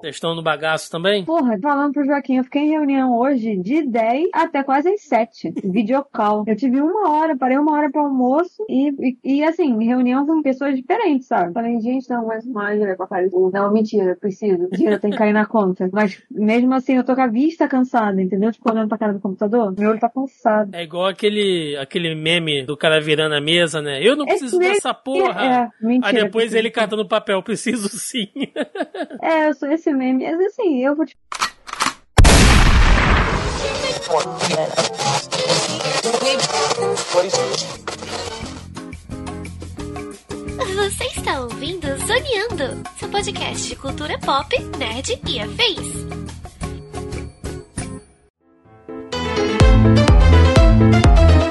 Vocês estão no bagaço também? Porra, falando pro Joaquim, eu fiquei em reunião hoje de 10 até quase as 7. Videocall. Eu tive uma hora, parei uma hora pro almoço e, e, e, assim, reunião com pessoas diferentes, sabe? Falei, gente, não, mais mais dinheiro pra fazer. Não, mentira, preciso. Dinheiro tem que cair na conta. Mas mesmo assim, eu tô com a vista cansada, entendeu? Tipo, olhando pra cara do computador, meu olho tá cansado. É igual aquele, aquele meme do cara virando a mesa, né? Eu não preciso esse dessa porra. É, mentira. Aí depois ele catando papel, preciso sim. é, eu sou esse esse meme. Mas assim, eu vou te. Você está ouvindo Zoneando, seu podcast de cultura pop, nerd e afins.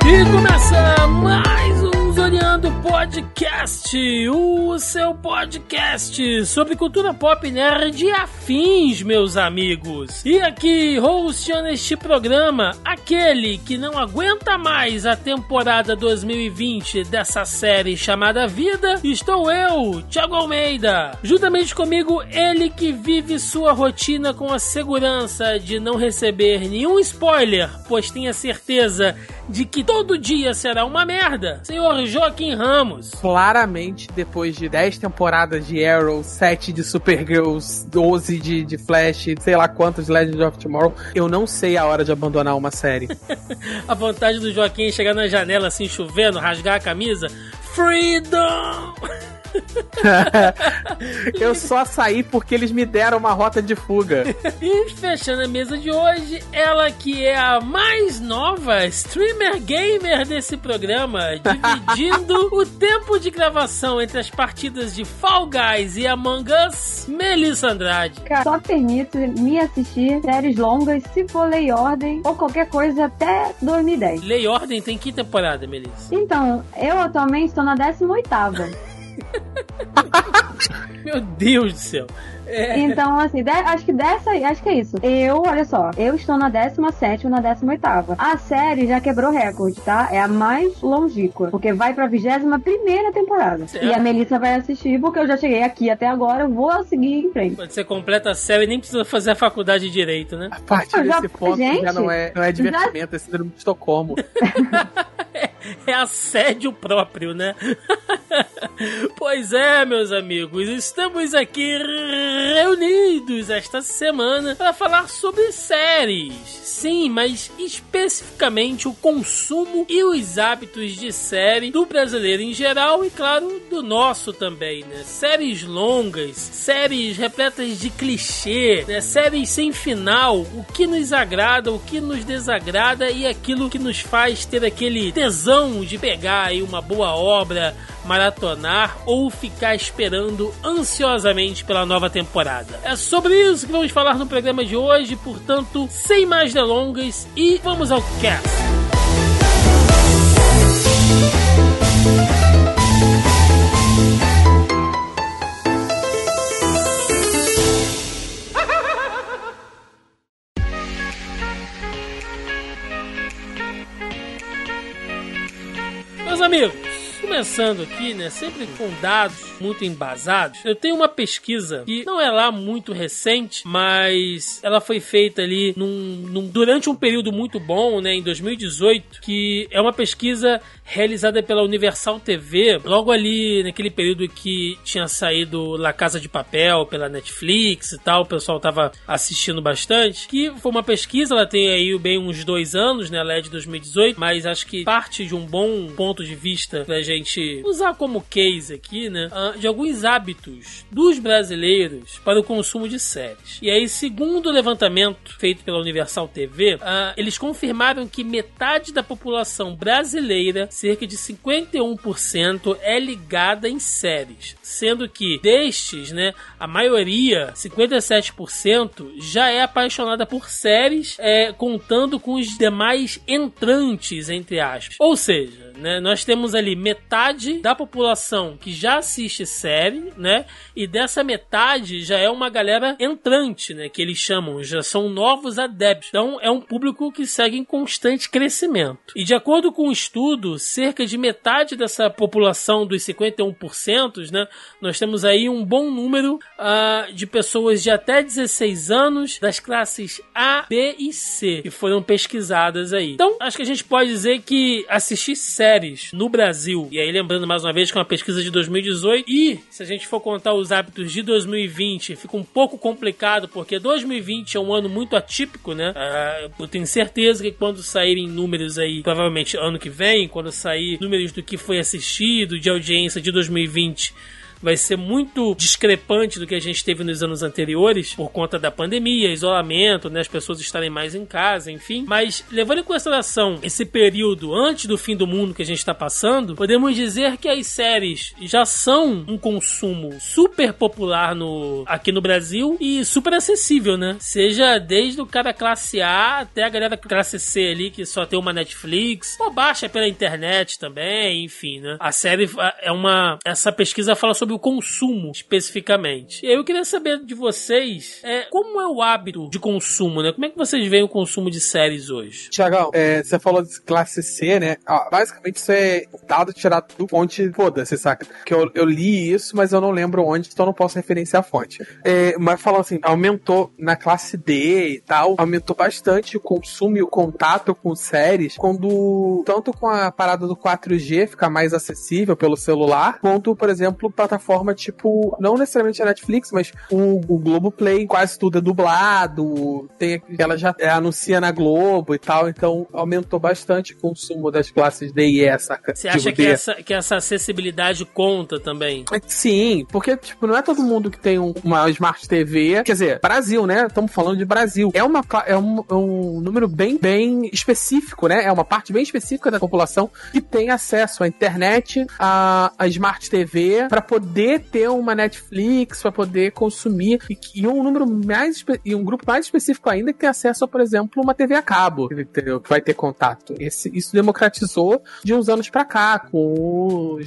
E começa mais um Zoneando Podcast, o seu podcast sobre cultura pop nerd e afins, meus amigos. E aqui, hosteando este programa, aquele que não aguenta mais a temporada 2020 dessa série chamada Vida, estou eu, Thiago Almeida. Juntamente comigo, ele que vive sua rotina com a segurança de não receber nenhum spoiler, pois tenha certeza de que todo dia será uma merda, senhor Joaquim Ramos. Claramente, depois de 10 temporadas de Arrow, 7 de Supergirls, 12 de, de Flash, sei lá quantos Legends of Tomorrow, eu não sei a hora de abandonar uma série. a vontade do Joaquim é chegar na janela assim, chovendo, rasgar a camisa. Freedom! eu só saí porque eles me deram uma rota de fuga. E fechando a mesa de hoje, ela que é a mais nova streamer gamer desse programa, dividindo o tempo de gravação entre as partidas de Fall Guys e Among Us, Melissa Andrade. Cara, só permito me assistir séries longas se for Lei Ordem ou qualquer coisa até 2010. Lei Ordem tem que temporada, Melissa? Então, eu atualmente estou na 18 ª Meu Deus do céu. É. Então, assim, de, acho que dessa aí, acho que é isso. Eu, olha só, eu estou na 17 ou na 18. A série já quebrou recorde, tá? É a mais longínqua, porque vai pra 21 temporada. Certo. E a Melissa vai assistir, porque eu já cheguei aqui até agora, eu vou seguir em frente. Quando você completa a série, nem precisa fazer a faculdade de direito, né? A partir já, desse ponto gente, já não é, não é divertimento, já... é síndrome de Estocolmo. é, é assédio próprio, né? pois é, meus amigos, estamos aqui reunidos esta semana para falar sobre séries. Sim, mas especificamente o consumo e os hábitos de série do brasileiro em geral e, claro, do nosso também, né? Séries longas, séries repletas de clichê, né? Séries sem final, o que nos agrada, o que nos desagrada e aquilo que nos faz ter aquele tesão de pegar aí uma boa obra maratonar ou ficar esperando ansiosamente pela nova temporada. É sobre isso que vamos falar no programa de hoje, portanto, sem mais delongas e vamos ao cast. Começando aqui, né, sempre com dados muito embasados, eu tenho uma pesquisa que não é lá muito recente, mas ela foi feita ali num, num, durante um período muito bom, né, em 2018, que é uma pesquisa realizada pela Universal TV, logo ali naquele período que tinha saído La Casa de Papel pela Netflix e tal, o pessoal tava assistindo bastante, que foi uma pesquisa, ela tem aí bem uns dois anos, né, ela é de 2018, mas acho que parte de um bom ponto de vista pra gente usar como case aqui, né, ah, de alguns hábitos dos brasileiros para o consumo de séries. E aí, segundo o levantamento feito pela Universal TV, ah, eles confirmaram que metade da população brasileira, cerca de 51%, é ligada em séries, sendo que destes, né, a maioria, 57%, já é apaixonada por séries, é, contando com os demais entrantes, entre aspas. Ou seja, né? Nós temos ali metade da população que já assiste série, né? E dessa metade já é uma galera entrante, né? Que eles chamam, já são novos adeptos. Então é um público que segue em constante crescimento. E de acordo com o um estudo, cerca de metade dessa população dos 51%, né? Nós temos aí um bom número uh, de pessoas de até 16 anos das classes A, B e C que foram pesquisadas aí. Então, acho que a gente pode dizer que assistir no Brasil, e aí lembrando mais uma vez que é uma pesquisa de 2018, e se a gente for contar os hábitos de 2020, fica um pouco complicado, porque 2020 é um ano muito atípico, né? Uh, eu tenho certeza que quando saírem números aí, provavelmente ano que vem, quando sair números do que foi assistido, de audiência de 2020, vai ser muito discrepante do que a gente teve nos anos anteriores, por conta da pandemia, isolamento, né, as pessoas estarem mais em casa, enfim. Mas levando em consideração esse período antes do fim do mundo que a gente está passando, podemos dizer que as séries já são um consumo super popular no, aqui no Brasil e super acessível, né? Seja desde o cara classe A até a galera classe C ali que só tem uma Netflix, ou baixa pela internet também, enfim, né? A série é uma. Essa pesquisa fala sobre sobre o consumo especificamente. Eu queria saber de vocês é, como é o hábito de consumo, né? Como é que vocês veem o consumo de séries hoje? Tiagão, é, você falou de classe C, né? Ah, basicamente isso é dado tirado do fonte, foda-se, saca? Que eu, eu li isso, mas eu não lembro onde, então não posso referenciar a fonte. É, mas falando assim, aumentou na classe D e tal, aumentou bastante o consumo e o contato com séries, quando tanto com a parada do 4G ficar mais acessível pelo celular, quanto, por exemplo, plataforma plataforma tipo, não necessariamente a Netflix, mas o, o Globoplay, quase tudo é dublado, tem, ela já é, anuncia na Globo e tal, então aumentou bastante o consumo das classes D e E, saca? Você acha que essa, que essa acessibilidade conta também? É, sim, porque, tipo, não é todo mundo que tem um, uma Smart TV, quer dizer, Brasil, né? Estamos falando de Brasil. É, uma, é um, é um número bem, bem específico, né? É uma parte bem específica da população que tem acesso à internet, à, à Smart TV, para poder poder ter uma Netflix, para poder consumir, e, e, um número mais e um grupo mais específico ainda que tem acesso a, por exemplo, uma TV a cabo, entendeu? Que vai ter contato. Esse, isso democratizou de uns anos para cá, com o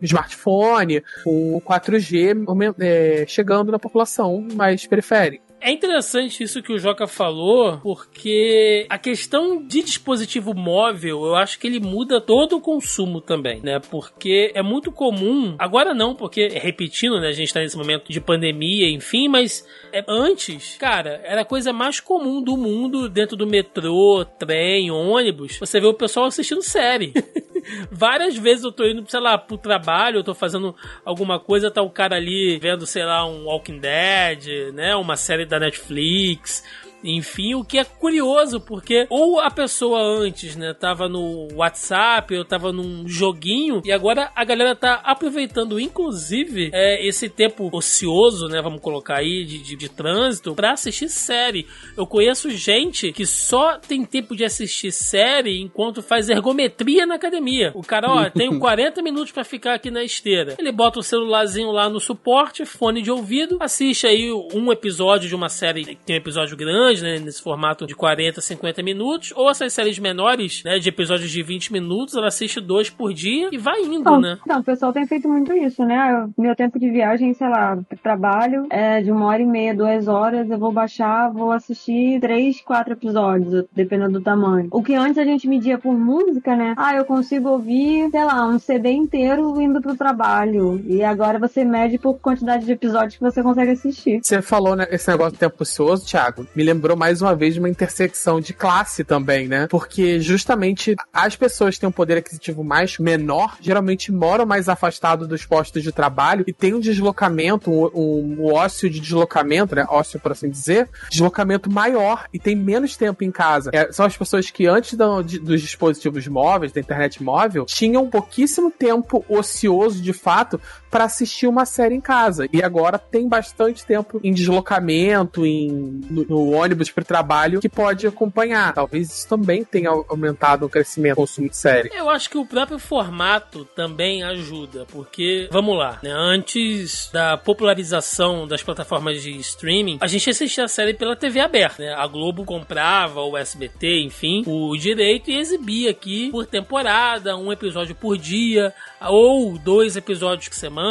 smartphone, com o 4G é, chegando na população mais periférica. É interessante isso que o Joca falou, porque a questão de dispositivo móvel, eu acho que ele muda todo o consumo também, né? Porque é muito comum, agora não, porque repetindo, né, a gente tá nesse momento de pandemia, enfim, mas é, antes, cara, era a coisa mais comum do mundo dentro do metrô, trem, ônibus, você vê o pessoal assistindo série. Várias vezes eu tô indo, sei lá, pro trabalho, eu tô fazendo alguma coisa, tá o cara ali vendo, sei lá, um Walking Dead, né? Uma série da Netflix enfim, o que é curioso, porque ou a pessoa antes, né, tava no WhatsApp, ou tava num joguinho, e agora a galera tá aproveitando, inclusive, é, esse tempo ocioso, né, vamos colocar aí, de, de, de trânsito, pra assistir série. Eu conheço gente que só tem tempo de assistir série enquanto faz ergometria na academia. O cara, ó, tenho 40 minutos para ficar aqui na esteira. Ele bota o celularzinho lá no suporte, fone de ouvido, assiste aí um episódio de uma série que tem um episódio grande, né, nesse formato de 40, 50 minutos, ou essas séries menores, né, de episódios de 20 minutos, ela assiste dois por dia e vai indo, não, né? Não, o pessoal tem feito muito isso, né? Meu tempo de viagem, sei lá, trabalho é de uma hora e meia, duas horas, eu vou baixar, vou assistir três, quatro episódios, dependendo do tamanho. O que antes a gente media por música, né? Ah, eu consigo ouvir, sei lá, um CD inteiro indo pro trabalho. E agora você mede por quantidade de episódios que você consegue assistir. Você falou né, esse negócio do tempo ocioso, Thiago. Me lembrou lembrou mais uma vez de uma intersecção de classe também, né? Porque justamente as pessoas que têm um poder aquisitivo mais menor geralmente moram mais afastados dos postos de trabalho e tem um deslocamento, um, um, um ócio de deslocamento, né? Ócio, por assim dizer, deslocamento maior e tem menos tempo em casa. É, são as pessoas que antes do, de, dos dispositivos móveis, da internet móvel, tinham pouquíssimo tempo ocioso de fato para assistir uma série em casa. E agora tem bastante tempo em deslocamento, em, no, no ônibus para trabalho, que pode acompanhar. Talvez isso também tenha aumentado o crescimento do consumo de série. Eu acho que o próprio formato também ajuda, porque, vamos lá, né? Antes da popularização das plataformas de streaming, a gente assistia a série pela TV aberta, né? A Globo comprava, o SBT, enfim, o direito e exibia aqui por temporada, um episódio por dia ou dois episódios por semana,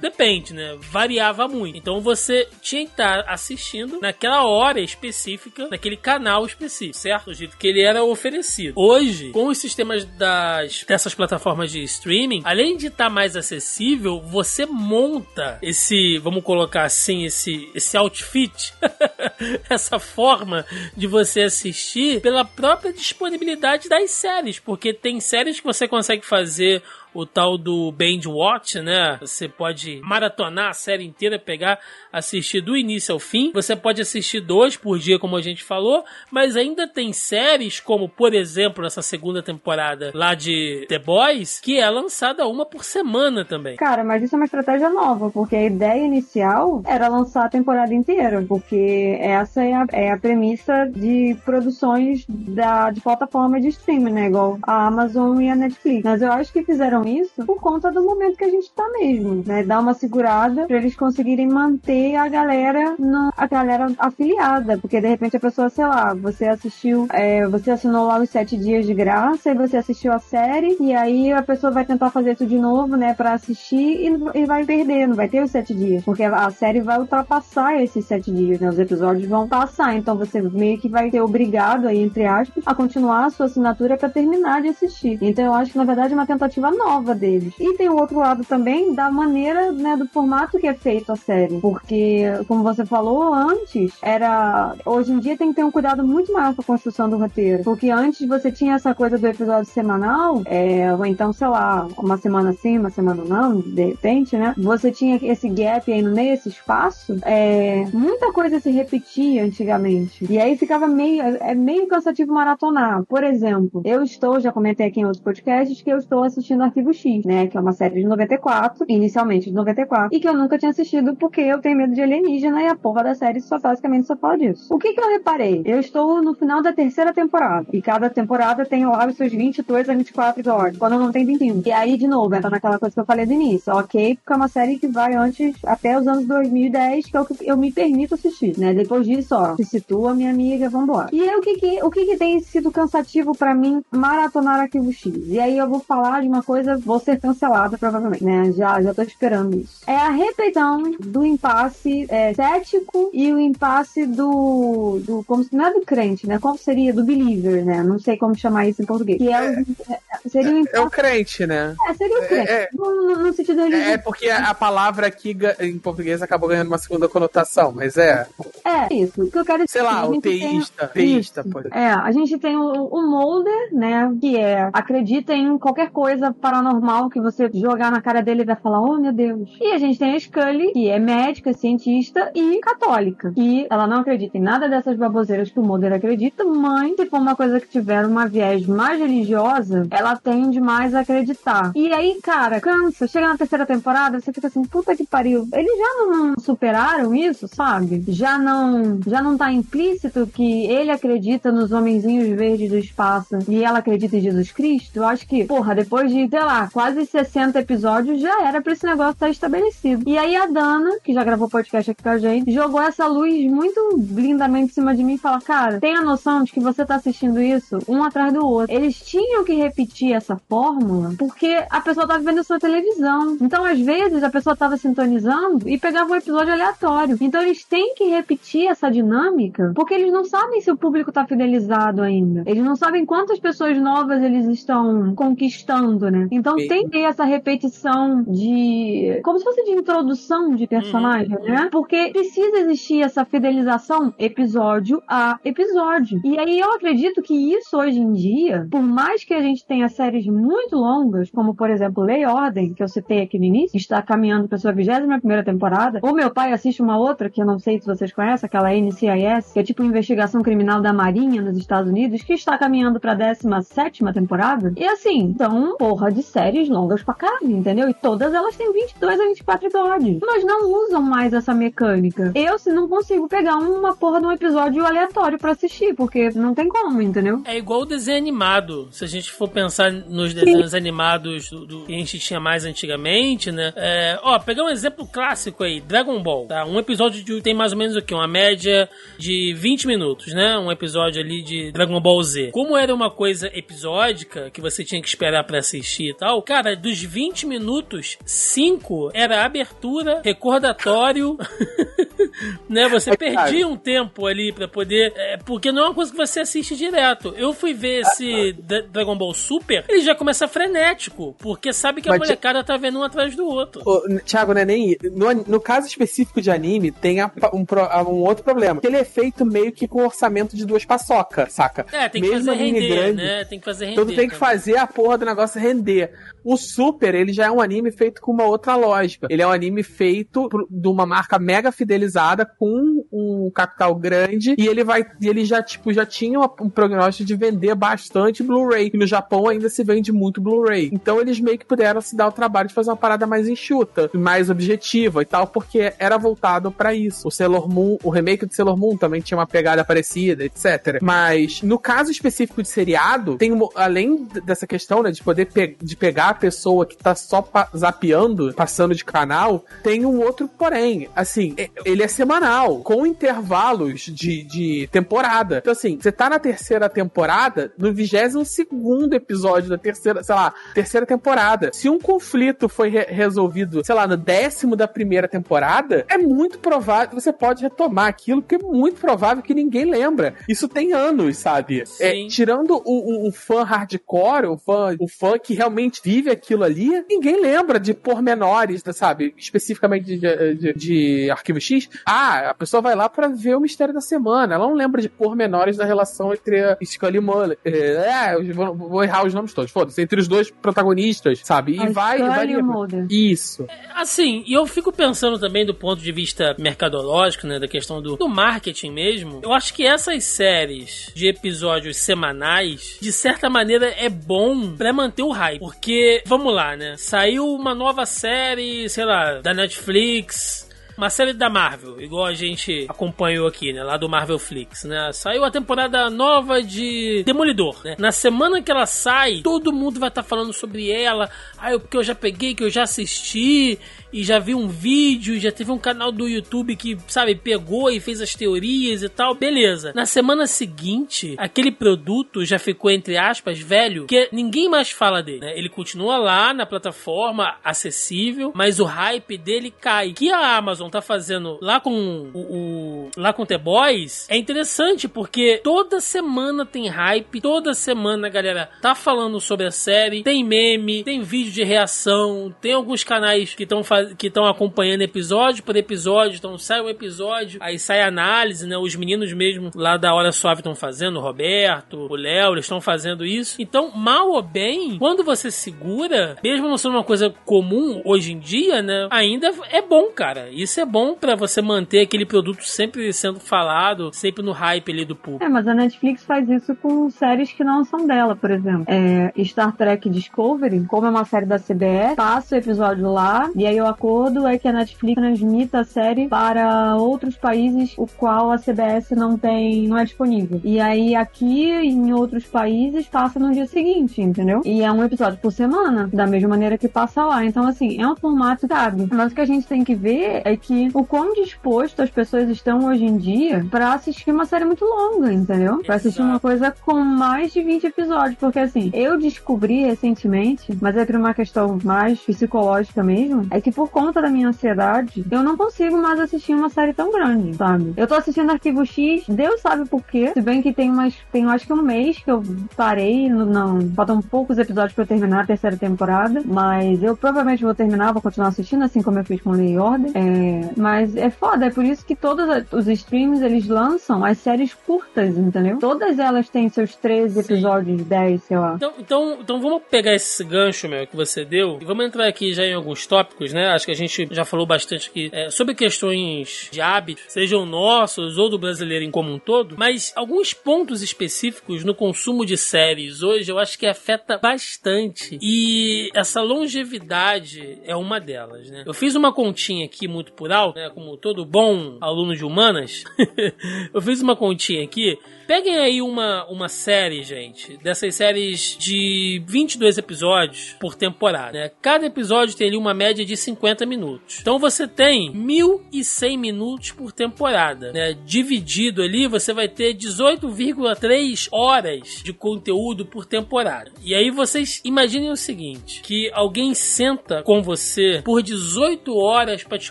depende, né? Variava muito. Então você tinha que estar assistindo naquela hora específica, naquele canal específico, certo? O jeito que ele era oferecido. Hoje, com os sistemas das dessas plataformas de streaming, além de estar mais acessível, você monta esse, vamos colocar assim, esse esse outfit, essa forma de você assistir pela própria disponibilidade das séries, porque tem séries que você consegue fazer o tal do Binge Watch, né? Você pode maratonar a série inteira, pegar, assistir do início ao fim. Você pode assistir dois por dia, como a gente falou, mas ainda tem séries como, por exemplo, essa segunda temporada lá de The Boys, que é lançada uma por semana também. Cara, mas isso é uma estratégia nova, porque a ideia inicial era lançar a temporada inteira, porque essa é a, é a premissa de produções da, de plataforma de streaming, né? Igual a Amazon e a Netflix. Mas eu acho que fizeram isso por conta do momento que a gente tá mesmo, né? Dar uma segurada para eles conseguirem manter a galera, no, a galera afiliada, porque de repente a pessoa, sei lá, você assistiu, é, você assinou lá os sete dias de graça e você assistiu a série e aí a pessoa vai tentar fazer isso de novo, né, para assistir e, e, vai perder, não vai ter os sete dias, porque a série vai ultrapassar esses sete dias, né? Os episódios vão passar, então você meio que vai ser obrigado aí entre aspas a continuar a sua assinatura para terminar de assistir. Então eu acho que na verdade é uma tentativa nova nova deles. E tem o outro lado também da maneira, né, do formato que é feito a série. Porque, como você falou antes, era. Hoje em dia tem que ter um cuidado muito maior com a construção do roteiro. Porque antes você tinha essa coisa do episódio semanal, é, ou então, sei lá, uma semana sim, uma semana não, de repente, né? Você tinha esse gap aí no meio, esse espaço. É, muita coisa se repetia antigamente. E aí ficava meio. É meio cansativo maratonar. Por exemplo, eu estou, já comentei aqui em outros podcasts, que eu estou assistindo Arquivo X, né? Que é uma série de 94, inicialmente de 94, e que eu nunca tinha assistido porque eu tenho medo de alienígena e a porra da série só basicamente só fala disso. O que que eu reparei? Eu estou no final da terceira temporada, e cada temporada tem lá os seus 22 a 24 episódios, quando não tem 21. E aí, de novo, entra naquela coisa que eu falei do início, ok? Porque é uma série que vai antes, até os anos 2010, que é o que eu me permito assistir, né? Depois disso, ó, se situa, minha amiga, vambora. E aí, o que que, o que que tem sido cansativo para mim maratonar Arquivo X? E aí eu vou falar de uma coisa vou ser cancelada, provavelmente, né? Já, já tô esperando isso. É a repetição do impasse é, cético e o impasse do, do. Como se não é do crente, né? Como seria? Do believer, né? Não sei como chamar isso em português. Que é, o, é, seria o impasse... é o crente, né? É, seria o crente. É, no, no, sentido religioso. É porque a palavra aqui em português acabou ganhando uma segunda conotação, mas é. É, isso. O que eu quero dizer. Sei lá, o teísta. Tem... Teísta, pode. É, a gente tem o, o Molder, né? Que é acredita em qualquer coisa paranormal normal que você jogar na cara dele vai falar, oh meu Deus. E a gente tem a Scully, que é médica, cientista e católica. E ela não acredita em nada dessas baboseiras que o Mulder acredita, mas se for uma coisa que tiver uma viés mais religiosa, ela tende mais a acreditar. E aí, cara, cansa. Chega na terceira temporada, você fica assim, puta que pariu. Eles já não superaram isso, sabe? Já não, já não tá implícito que ele acredita nos homenzinhos verdes do espaço e ela acredita em Jesus Cristo? Eu acho que, porra, depois de, sei lá, quase 60 episódios, já era pra esse negócio estar estabelecido. E aí a Dana, que já gravou podcast aqui com a gente, jogou essa luz muito lindamente em cima de mim e falou: Cara, tenha noção de que você tá assistindo isso um atrás do outro. Eles tinham que repetir essa fórmula porque a pessoa tava vendo na televisão. Então, às vezes, a pessoa tava sintonizando e pegava um episódio aleatório. Então, eles têm que repetir essa dinâmica porque eles não sabem se o público tá fidelizado ainda. Eles não sabem quantas pessoas novas eles estão conquistando, né? Então, então tem que ter essa repetição de. como se fosse de introdução de personagem, uhum. né? Porque precisa existir essa fidelização episódio a episódio. E aí eu acredito que isso hoje em dia, por mais que a gente tenha séries muito longas, como por exemplo Lei Ordem, que eu citei aqui no início, está caminhando para sua 21 primeira temporada, ou meu pai assiste uma outra, que eu não sei se vocês conhecem, aquela NCIS, que é tipo investigação criminal da Marinha nos Estados Unidos, que está caminhando para a 17 temporada. E assim, então, porra de séries longas pra caralho, entendeu? E todas elas têm 22 a 24 episódios. Mas não usam mais essa mecânica. Eu, se não consigo pegar uma porra de um episódio aleatório pra assistir, porque não tem como, entendeu? É igual o desenho animado. Se a gente for pensar nos desenhos animados do, do que a gente tinha mais antigamente, né? É, ó, pegar um exemplo clássico aí, Dragon Ball, tá? Um episódio de, tem mais ou menos o quê? Uma média de 20 minutos, né? Um episódio ali de Dragon Ball Z. Como era uma coisa episódica, que você tinha que esperar pra assistir e tal, cara, dos 20 minutos, 5 era abertura, recordatório, né? Você É perdia um tempo ali pra poder. é, porque não é uma coisa que você assiste direto. Eu fui ver esse Dra- Dragon Ball Super, ele já começa frenético, porque sabe que a molecada tá vendo um atrás do outro. Ô, Thiago, não é nem. No, no caso específico de anime, tem a- um, um outro problema. Ele é feito meio que com orçamento de duas paçoca, saca? É, tem que Mesmo fazer render, grande, né? Tem que fazer render. Então tu tem que também. fazer a porra do negócio render. O Super, ele já é um anime feito com uma outra lógica. Ele é um anime feito por- de uma marca mega fidelizada com um capital grande e ele vai ele já tipo já tinha um prognóstico de vender bastante Blu-ray. E no Japão ainda se vende muito Blu-ray. Então eles meio que puderam se dar o trabalho de fazer uma parada mais enxuta, mais objetiva e tal, porque era voltado pra isso. O Sailor Moon, o remake de Sailor Moon também tinha uma pegada parecida, etc. Mas no caso específico de seriado, tem além dessa questão, né, de poder de pegar a pessoa que tá só pa- zapeando, passando de canal, tem um outro porém. Assim, e- ele é semanal, com intervalos de, de temporada. Então, assim, você tá na terceira temporada, no 22 segundo episódio da terceira, sei lá, terceira temporada. Se um conflito foi re- resolvido, sei lá, no décimo da primeira temporada, é muito provável, você pode retomar aquilo, porque é muito provável que ninguém lembra. Isso tem anos, sabe? É, tirando o, o- o fã hardcore, o fã, o fã que realmente vive aquilo ali, ninguém lembra de pormenores, da- sabe? Especificamente de, de, de Arquivo X. Ah, a pessoa vai lá pra ver o mistério da semana. Ela não lembra de pormenores da relação entre a Scully e Mulder. É, eu vou, vou errar os nomes todos. Foda-se, entre os dois protagonistas, sabe? E A vai. Vai e. Isso. Assim, e eu fico pensando também do ponto de vista mercadológico, né, da questão do, do marketing mesmo. Eu acho que essas séries de episódios semanais, de certa maneira, é bom pra manter o hype. Porque, vamos lá, né? Saiu uma nova série, sei lá, da Netflix. Uma série da Marvel, igual a gente acompanhou aqui, né? Lá do Marvel Flix, né? Saiu a temporada nova de Demolidor, né? Na semana que ela sai, todo mundo vai estar falando sobre ela. Ah, eu, porque eu já peguei, que eu já assisti e já vi um vídeo, já teve um canal do YouTube que, sabe, pegou e fez as teorias e tal. Beleza. Na semana seguinte, aquele produto já ficou, entre aspas, velho, que ninguém mais fala dele, né? Ele continua lá na plataforma acessível, mas o hype dele cai. Que a Amazon tá fazendo lá com o, o- lá com The Boys é interessante porque toda semana tem hype, toda semana a galera tá falando sobre a série, tem meme, tem vídeo de reação, tem alguns canais que estão que estão acompanhando episódio por episódio, então sai um episódio, aí sai análise, né? Os meninos mesmo lá da Hora Suave estão fazendo, o Roberto, o Léo, eles estão fazendo isso. Então, mal ou bem, quando você segura, mesmo não sendo uma coisa comum hoje em dia, né? Ainda é bom, cara. Isso é bom pra você manter aquele produto sempre sendo falado, sempre no hype ali do público. É, mas a Netflix faz isso com séries que não são dela, por exemplo. É, Star Trek Discovery, como é uma série da CBS, passa o episódio lá, e aí o acordo é que a Netflix transmita a série para outros países o qual a CBS não tem, não é disponível. E aí aqui em outros países passa no dia seguinte, entendeu? E é um episódio por semana, da mesma maneira que passa lá. Então, assim, é um formato, sabe? Mas o que a gente tem que ver é que o quão disposto as pessoas estão hoje em dia pra assistir uma série muito longa, entendeu? Pra assistir uma coisa com mais de 20 episódios. Porque, assim, eu descobri recentemente, mas é por uma questão mais psicológica mesmo, é que por conta da minha ansiedade, eu não consigo mais assistir uma série tão grande, sabe? Eu tô assistindo Arquivo X, Deus sabe por quê. Se bem que tem umas, tem acho que um mês que eu parei, no- não, faltam poucos episódios pra eu terminar a terceira temporada, mas eu provavelmente vou terminar, vou continuar assistindo, assim como eu fiz com Lei e Order. É, É, mas é foda, é por isso que todos os streams eles lançam as séries curtas, entendeu? Todas elas têm seus 13 Sim. episódios, 10, sei lá. Então, então, então vamos pegar esse gancho, meu, que você deu, e vamos entrar aqui já em alguns tópicos, né? Acho que a gente já falou bastante aqui é, sobre questões de hábitos, sejam nossos ou do brasileiro em como um todo, mas alguns pontos específicos no consumo de séries hoje eu acho que afeta bastante. E essa longevidade é uma delas, né? Eu fiz uma continha aqui muito por né? Como todo bom aluno de humanas, eu fiz uma continha aqui. Peguem aí uma, uma série, gente, dessas séries de 22 episódios por temporada, né? Cada episódio tem ali uma média de 50 minutos. Então você tem 1.100 minutos por temporada, né? Dividido ali, você vai ter 18,3 horas de conteúdo por temporada. E aí vocês imaginem o seguinte, que alguém senta com você por 18 horas para te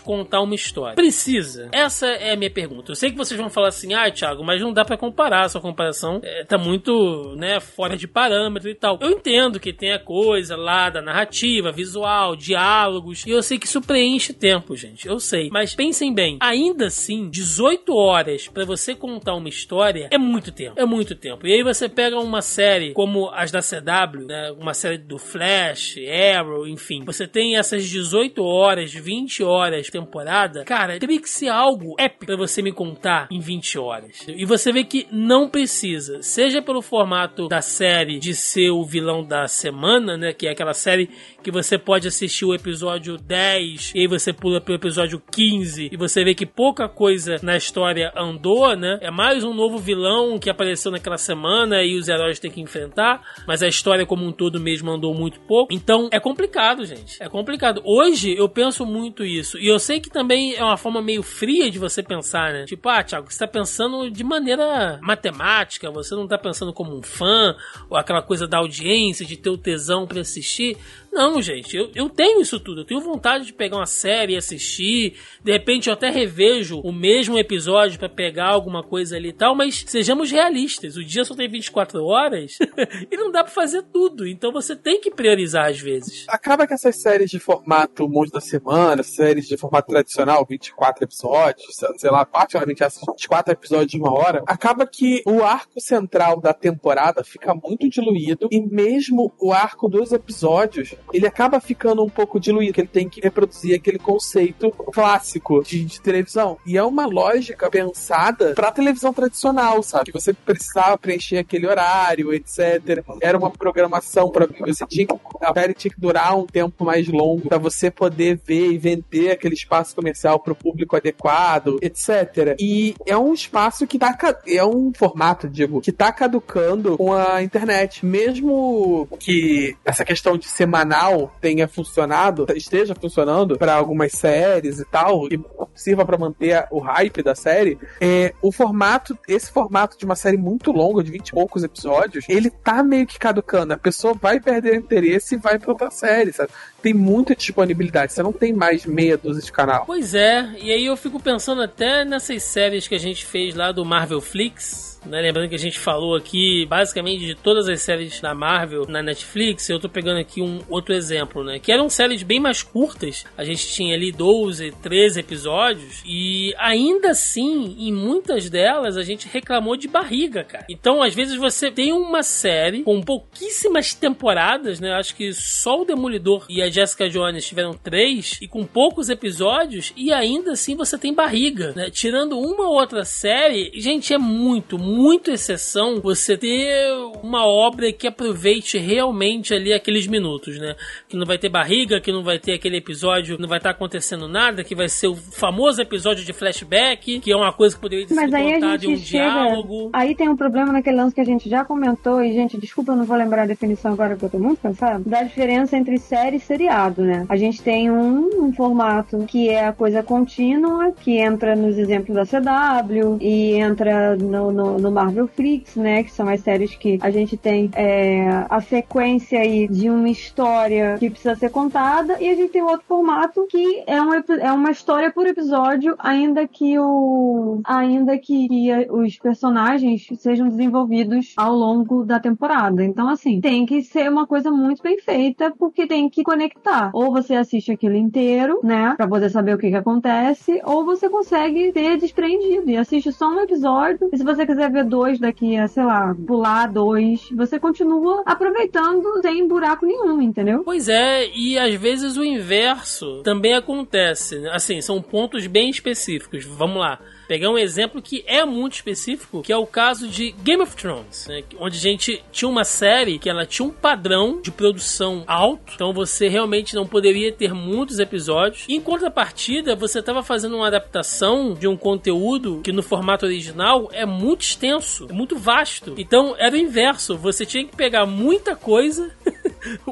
contar uma história. Precisa? Essa é a minha pergunta. Eu sei que vocês vão falar assim, ah, Thiago, mas não dá para comparar, essa comparação é, tá muito, né, fora de parâmetro e tal. Eu entendo que tem a coisa lá da narrativa, visual, diálogos, e eu sei que isso preenche tempo, gente. Eu sei. Mas pensem bem, ainda assim, 18 horas para você contar uma história é muito tempo. É muito tempo. E aí você pega uma série como as da CW, né, uma série do Flash, Arrow, enfim. Você tem essas 18 horas, 20 horas de temporada. Cara, teria que ser algo épico pra você me contar em 20 horas. E você vê que não precisa. Seja pelo formato da série de ser o vilão da semana, né? Que é aquela série que você pode assistir o episódio 10 e aí você pula pro episódio 15 e você vê que pouca coisa na história andou, né? É mais um novo vilão que apareceu naquela semana e os heróis têm que enfrentar, mas a história como um todo mesmo andou muito pouco. Então é complicado, gente. É complicado. Hoje eu penso muito isso. E eu sei que também é uma forma meio fria de você pensar, né? Tipo, ah, Thiago, você tá pensando de maneira matemática, você não tá pensando como um fã, ou aquela coisa da audiência, de ter o tesão pra assistir. Não, gente, eu, eu tenho isso tudo. Eu tenho vontade de pegar uma série e assistir. De repente eu até revejo o mesmo episódio pra pegar alguma coisa ali e tal, mas sejamos realistas. O dia só tem 24 horas e não dá pra fazer tudo. Então você tem que priorizar às vezes. Acaba que essas séries de formato Monte da Semana, séries de formato tradicional, 24 episódios, sei lá, particularmente essas 24 episódios de uma hora, acaba que o arco central da temporada fica muito diluído e mesmo o arco dos episódios ele acaba ficando um pouco diluído, que ele tem que reproduzir aquele conceito clássico de, de televisão. E é uma lógica pensada pra televisão tradicional, sabe? Que você precisava preencher aquele horário, etc. Era uma programação para você tinha que, a série tinha que durar um tempo mais longo para você poder ver e vender aquele espaço comercial para o público adequado, etc. E é um espaço que tá é um formato, digo, que tá caducando com a internet, mesmo que essa questão de semanal tenha funcionado, esteja funcionando para algumas séries e tal, e sirva para manter o hype da série, é, o formato, esse formato de uma série muito longa, de 20 e poucos episódios, ele tá meio que caducando. A pessoa vai perder interesse e vai pra outra série, sabe? Tem muita disponibilidade, você não tem mais meia dúzia de canal. Pois é, e aí eu fico pensando até nessas séries que a gente fez lá do Marvel Flix, né? Lembrando que a gente falou aqui basicamente de todas as séries da Marvel na Netflix. Eu tô pegando aqui um outro exemplo, né? Que eram séries bem mais curtas. A gente tinha ali 12, 13 episódios. E ainda assim, em muitas delas, a gente reclamou de barriga, cara. Então, às vezes, você tem uma série com pouquíssimas temporadas, né? Acho que só o Demolidor e a Jessica Jones tiveram três, e com poucos episódios, e ainda assim você tem barriga, né? Tirando uma ou outra série, gente, é muito, muito exceção você ter uma obra que aproveite realmente ali aqueles minutos, né? Que não vai ter barriga, que não vai ter aquele episódio, não vai estar tá acontecendo nada, que vai ser o famoso episódio de flashback, que é uma coisa que poderia ser Mas contada em um chega. diálogo. Aí tem um problema naquele lance que a gente já comentou, e, gente, desculpa, eu não vou lembrar a definição agora que eu tô muito cansada, da diferença entre série e seriado, né? A gente tem um, um formato que é a coisa contínua, que entra nos exemplos da CW e entra no, no, no Marvel Flix, né? Que são as séries que a gente tem é, a sequência aí de uma história que precisa ser contada, e a gente tem outro formato que é, um, é uma história por episódio, ainda que o. ainda que os personagens sejam desenvolvidos ao longo da temporada. Então, assim, tem que ser uma coisa muito bem feita porque tem que conectar. Ou você assiste aquilo inteiro, né, pra poder saber o que que acontece, ou você consegue ter desprendido e assiste só um episódio. E se você quiser ver dois daqui a, sei lá, pular dois, você continua aproveitando sem buraco nenhum, entendeu? Pois é, e às vezes o inverso também acontece. né? Assim, são pontos bem específicos. Vamos lá. Pegar um exemplo que é muito específico, que é o caso de Game of Thrones, né? onde a gente tinha uma série que ela tinha um padrão de produção alto, então você realmente não poderia ter muitos episódios. Em contrapartida, você estava fazendo uma adaptação de um conteúdo que no formato original é muito extenso, é muito vasto. Então era o inverso, você tinha que pegar muita coisa.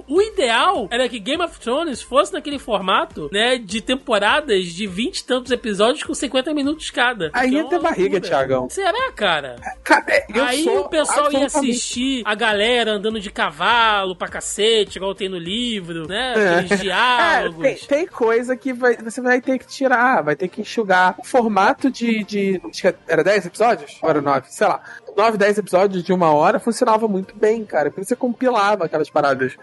O ideal era que Game of Thrones fosse naquele formato, né, de temporadas de 20 e tantos episódios com 50 minutos cada. Aí é é uma ter barriga. Thiagão. Será, cara? Cara, é, Aí o pessoal ia assistir a galera andando de cavalo pra cacete, igual tem no livro, né? Aqueles É, diálogos. tem, tem coisa que vai- você vai ter que tirar, vai ter que enxugar. O formato de. de era 10 episódios? Ou era 9? Sei lá. 9, 10 episódios de uma hora funcionava muito bem, cara. Porque você compilava aquelas paradas.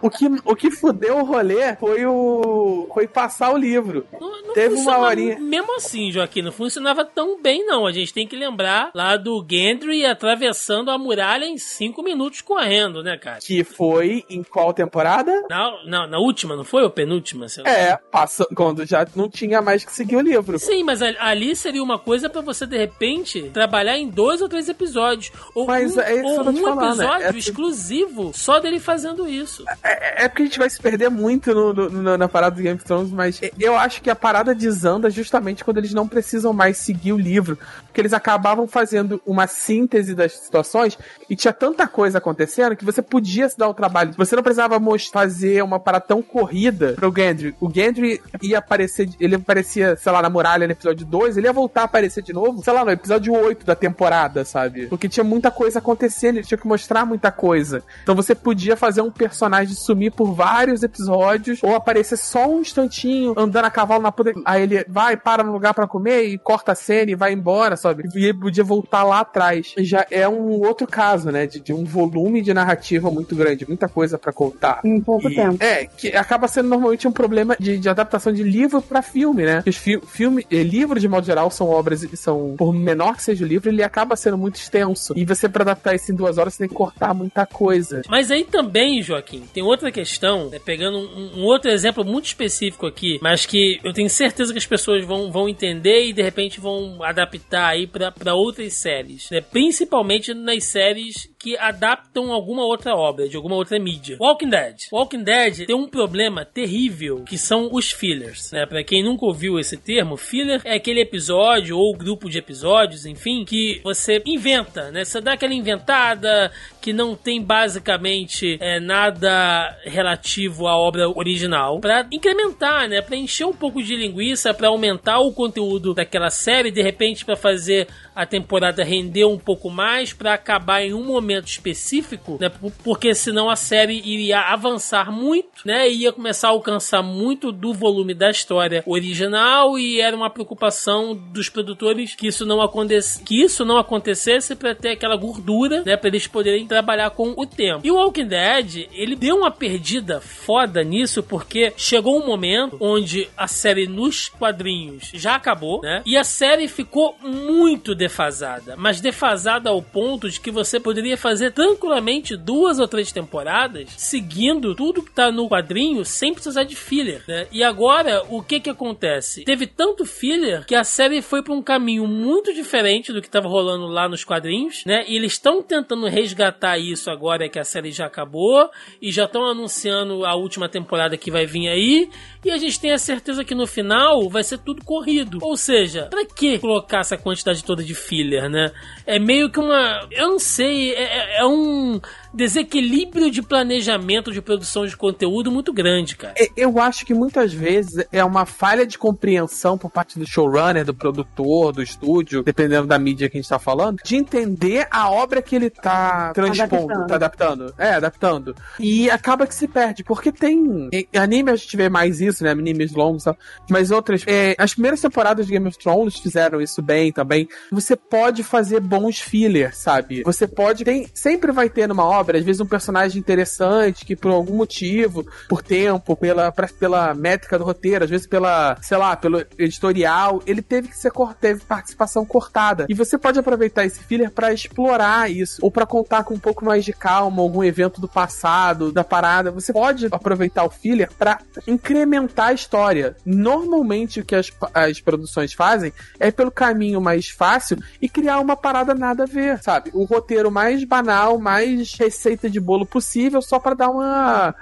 O que, o que fudeu o rolê foi o. Foi passar o livro. Não, não Teve uma horinha. Mesmo assim, Joaquim, não funcionava tão bem, não. A gente tem que lembrar lá do Gendry atravessando a muralha em 5 minutos correndo, né, cara? Que foi em qual temporada? Na, na, na última, não foi? Ou penúltima? É, passa, quando já não tinha mais que seguir o livro. Sim, mas ali seria uma coisa pra você, de repente, trabalhar em dois ou três episódios. Ou Mas um, é isso que ou um falando, episódio é- exclusivo só dele fazendo isso. É, é porque a gente vai se perder muito no- no- no- na parada do Game of Thrones, mas eu acho que a parada desanda justamente quando eles não precisam mais seguir o livro. Porque eles acabavam fazendo uma síntese das situações e tinha tanta coisa acontecendo que você podia se dar o trabalho. Você não precisava fazer uma parada tão corrida pro Gendry. O Gendry ia aparecer, ele aparecia, sei lá, na muralha no episódio 2, ele ia voltar a aparecer de novo, sei lá, no episódio 8 da temporada, sabe? Porque tinha muita coisa acontecendo, ele tinha que mostrar muita coisa. Então você podia fazer um personagem sumir por vários episódios ou aparecer só um instantinho andando a cavalo na poder. Aí ele vai, para no lugar pra comer e corta a cena e vai embora, sabe? E ele podia voltar lá atrás. Já é um outro caso, né? De, de um volume de narrativa muito grande, muita coisa pra contar. Em pouco E- tempo. É, que acaba sendo normalmente um problema de, de adaptação de livro pra filme, né? Os fi filme, eh, livro de modo geral são obras, são por menor que seja o livro, ele acaba sendo muito extenso. E você pra adaptar isso em duas horas, você tem que cortar muita coisa. Mas aí também, Joaquim, tem outra questão, né, pegando um, um outro exemplo muito específico aqui, mas que eu tenho certeza que as pessoas vão, vão entender e de repente vão adaptar aí pra outras séries, né? Principalmente nas séries que adaptam alguma outra obra, de alguma outra mídia. Walking Dead. Walking Dead tem um problema terrível, que são os fillers, né? Pra quem nunca ouviu esse termo, filler é aquele episódio ou grupo de episódios, enfim, que você inventa, né? Você dá aquela inventada que não tem basicamente é, nada relativo à obra original pra incrementar, né? Pra encher um pouco de linguiça, pra aumentar o conteúdo daquela série, de repente pra fazer a temporada render um pouco mais, pra acabar em um momento específico, né? Por- Porque senão a série iria avançar muito, né? Ia começar a alcançar muito do volume da história original e era uma preocupação dos produtores que isso não acontecesse, que isso não acontecesse para ter aquela gordura, né, para eles poderem trabalhar com o tempo. E o Walking Dead, ele deu uma perdida foda nisso porque chegou um momento onde a série nos quadrinhos já acabou, né? E a série ficou muito defasada, mas defasada ao ponto de que você poderia fazer tranquilamente duas ou três temporadas seguindo tudo que tá no quadrinho sem precisar de filler, né? E agora, o que que acontece? Teve tanto filler que a série foi para um caminho muito diferente do que tava rolando lá nos quadrinhos, né? E eles estão tentando resgatar isso agora que a série já acabou e já estão anunciando a última temporada que vai vir aí e a gente tem a certeza que no final vai ser tudo corrido. Ou seja, pra que colocar essa quantidade toda de filler, né? É meio que uma. Eu não sei, é, é- é um desequilíbrio de planejamento de produção de conteúdo muito grande, cara. E- Eu acho que muitas vezes é uma falha de compreensão por parte do showrunner, do produtor, do estúdio, dependendo da mídia que a gente tá falando, de entender a obra que ele tá transpondo, Adaptando. tá adaptando. É, adaptando. E acaba que se perde, porque tem. em Anime a gente vê mais isso, né? Animes longos. Mas outras. é, as primeiras temporadas de Game of Thrones fizeram isso bem também. Você pode fazer bons fillers, sabe? Você pode. Tem, sempre vai ter numa obra obra. Às vezes um personagem interessante que por algum motivo, por tempo, pela, pela métrica do roteiro, às vezes pela, sei lá, pelo editorial, ele teve que ser teve participação cortada. E você pode aproveitar esse filler para explorar isso, ou para contar com um pouco mais de calma algum evento do passado, da parada. Você pode aproveitar o filler para incrementar a história. Normalmente o que as, as produções fazem é pelo caminho mais fácil e criar uma parada nada a ver, sabe? O roteiro mais banal, mais receita de bolo possível, só para dar uma.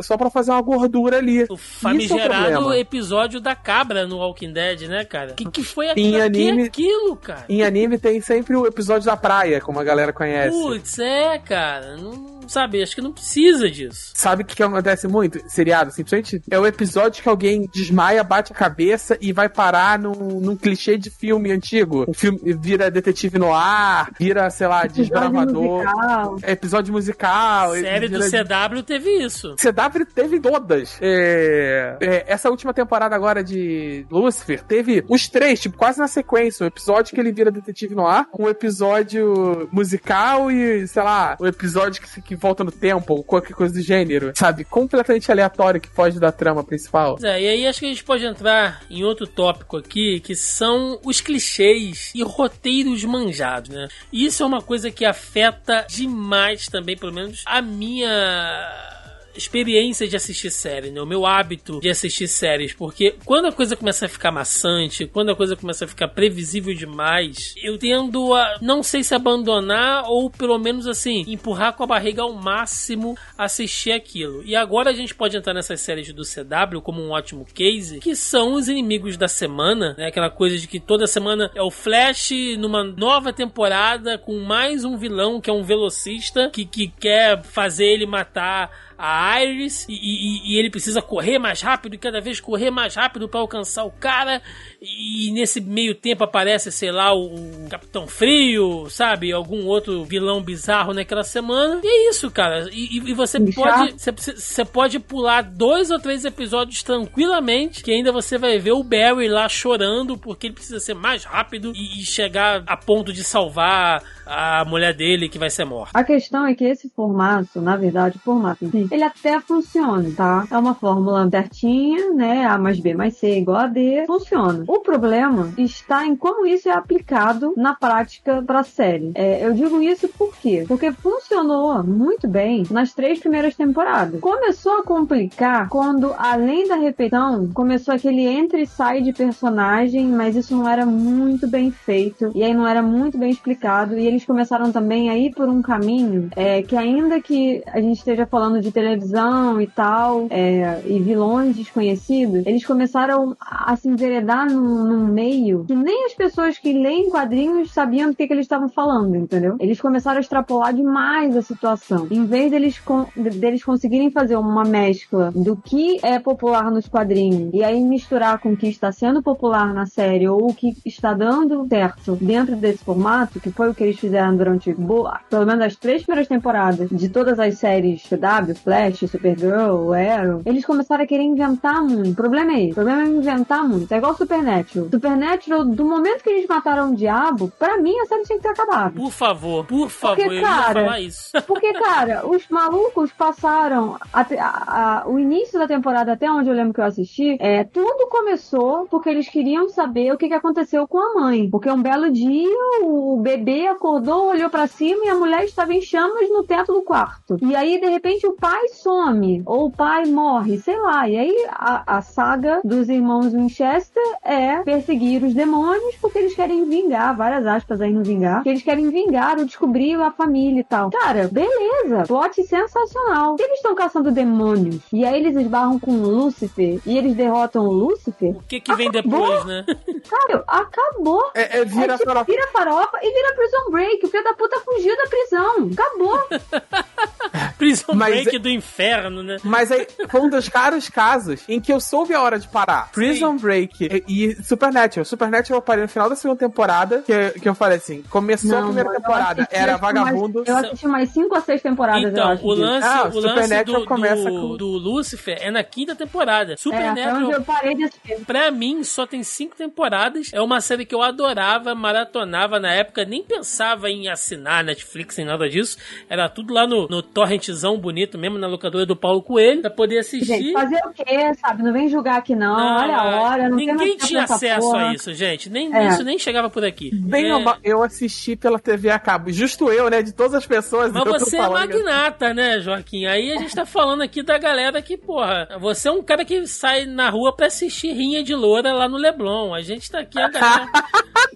só para fazer uma gordura ali. O famigerado é episódio da cabra no Walking Dead, né, cara? Que, que foi aquilo, em anime, aquilo, cara? Em anime tem sempre o episódio da praia, como a galera conhece. Putz, é, cara. Não sabe, acho que não precisa disso. Sabe o que, que acontece muito? Seriado, simplesmente é o episódio que alguém desmaia, bate a cabeça e vai parar num, num clichê de filme antigo. Um filme vira detetive no ar, vira, sei lá, desbravador. Musical. Episódio musical. Série do CW teve isso. CW teve todas. É... É, essa última temporada agora de Lucifer teve os três, tipo, quase na sequência. Um episódio que ele vira detetive no ar, um episódio musical e, sei lá, um episódio que, que volta no tempo, ou qualquer coisa do gênero, sabe? Completamente aleatório que foge da trama principal. É, e aí acho que a gente pode entrar em outro tópico aqui, que são os clichês e roteiros manjados, né? Isso é uma coisa que afeta demais também, pelo menos, a minha experiência de assistir série, né? O meu hábito de assistir séries. Porque quando a coisa começa a ficar maçante, quando a coisa começa a ficar previsível demais, eu tendo a, não sei se abandonar ou pelo menos assim, empurrar com a barriga ao máximo assistir aquilo. E agora a gente pode entrar nessas séries do CW como um ótimo case, que são os inimigos da semana, né? Aquela coisa de que toda semana é o Flash numa nova temporada com mais um vilão que é um velocista que, que quer fazer ele matar a Iris e, e, e, ele precisa correr mais rápido e cada vez correr mais rápido para alcançar o cara. E nesse meio tempo aparece, sei lá, o, o Capitão Frio, sabe? Algum outro vilão bizarro naquela semana. E é isso, cara. E, e você pode você, pode pular dois ou três episódios tranquilamente, que ainda você vai ver o Barry lá chorando porque ele precisa ser mais rápido e, e chegar a ponto de salvar a mulher dele que vai ser morta. A questão é que esse formato, na verdade, o formato ele até funciona, tá? É uma fórmula certinha, né? A mais B mais C igual a D, funciona. O problema está em como isso é aplicado na prática para a série. É, eu digo isso por quê? Porque funcionou muito bem nas três primeiras temporadas. Começou a complicar quando, além da repetição, começou aquele entra e sai de personagem, mas isso não era muito bem feito e aí não era muito bem explicado e eles começaram também a ir por um caminho é, que ainda que a gente esteja falando de televisão e tal, é, e vilões desconhecidos, eles começaram a se enveredar num, num, meio que nem as pessoas que leem quadrinhos sabiam do que, que eles estavam falando, entendeu? Eles começaram a extrapolar demais a situação. Em vez deles, con deles conseguirem fazer uma mescla do que é popular nos quadrinhos e aí misturar com o que está sendo popular na série ou o que está dando certo dentro desse formato, que foi o que eles fizeram durante boa, pelo menos as três primeiras temporadas de todas as séries CW, Flash, Supergirl, Arrow, eles começaram a querer inventar muito. O problema é esse. O problema é inventar muito. É igual Supernatural. Supernatural, do momento que eles mataram o diabo, pra mim a série tinha que ter acabado. Por favor, por favor, porque, cara, falar isso. porque, cara, os malucos passaram a, a, a, o início da temporada, até onde eu lembro que eu assisti, é, tudo começou porque eles queriam saber o que, que aconteceu com a mãe. Porque um belo dia o bebê acordou acordou, olhou para cima e a mulher estava em chamas no teto do quarto. E aí, de repente, o pai some, ou o pai morre, sei lá. E aí, a, a saga dos irmãos Winchester é perseguir os demônios porque eles querem vingar, várias aspas aí no vingar, que eles querem vingar ou descobrir a família e tal. Cara, beleza, plot sensacional. Eles estão caçando demônios e aí eles esbarram com o Lúcifer e eles derrotam o Lúcifer. O que que vem depois, né? Cara, acabou. É, é vira, é, tipo, farofa. vira farofa e vira Prison Break. O filho da puta fugiu da prisão. Acabou. Prison Mas Break é- do inferno, né? Mas aí foi um dos caros casos em que eu soube a hora de parar. Prison Break e, e Supernatural. Supernatural eu parei no final da segunda temporada, que, que eu falei assim, começou a primeira eu temporada, assisti, era vagabundo. Mais, eu assisti mais cinco ou seis temporadas, eu Então, acho. o lance, Ah, o lance Supernatural do, começa do, com- do Lucifer é na quinta temporada. É, Supernatural, eu parei de assistir. pra mim, só tem cinco temporadas. É uma série que eu adorava, maratonava na época, nem pensava em assinar Netflix nem nada disso. Era tudo lá no, no torrentzão bonito mesmo, na locadora do Paulo Coelho, pra poder assistir. Gente, fazer o quê, sabe? Não vem julgar aqui não, olha a hora, não Ninguém tinha acesso porra. a isso, gente. Nem, É. Isso nem chegava por aqui. Bem É, mal, eu assisti pela TV a cabo. Justo eu, né? De todas as pessoas. Mas você é magnata, né, Joaquim? Aí a gente tá falando aqui da galera que, porra, você é um cara que sai na rua pra assistir rinha de loura lá no Leblon. A gente tá aqui, a galera.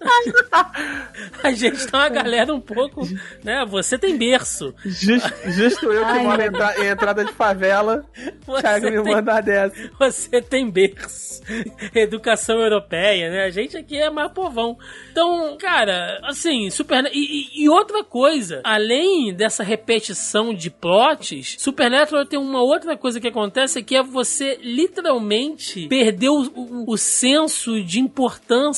a gente tá uma galera um pouco, né? Você tem berço. Justo, justo eu que Ai, moro em, meu entra- em entrada de favela. Você Thiago me tem- manda dessa. Você tem berço. Educação europeia, né? A gente aqui é mais povão. Então, cara, assim, super. E, e- e outra coisa, além dessa repetição de plots, Supernatural tem uma outra coisa que acontece que é você literalmente perder o, o- o senso de importância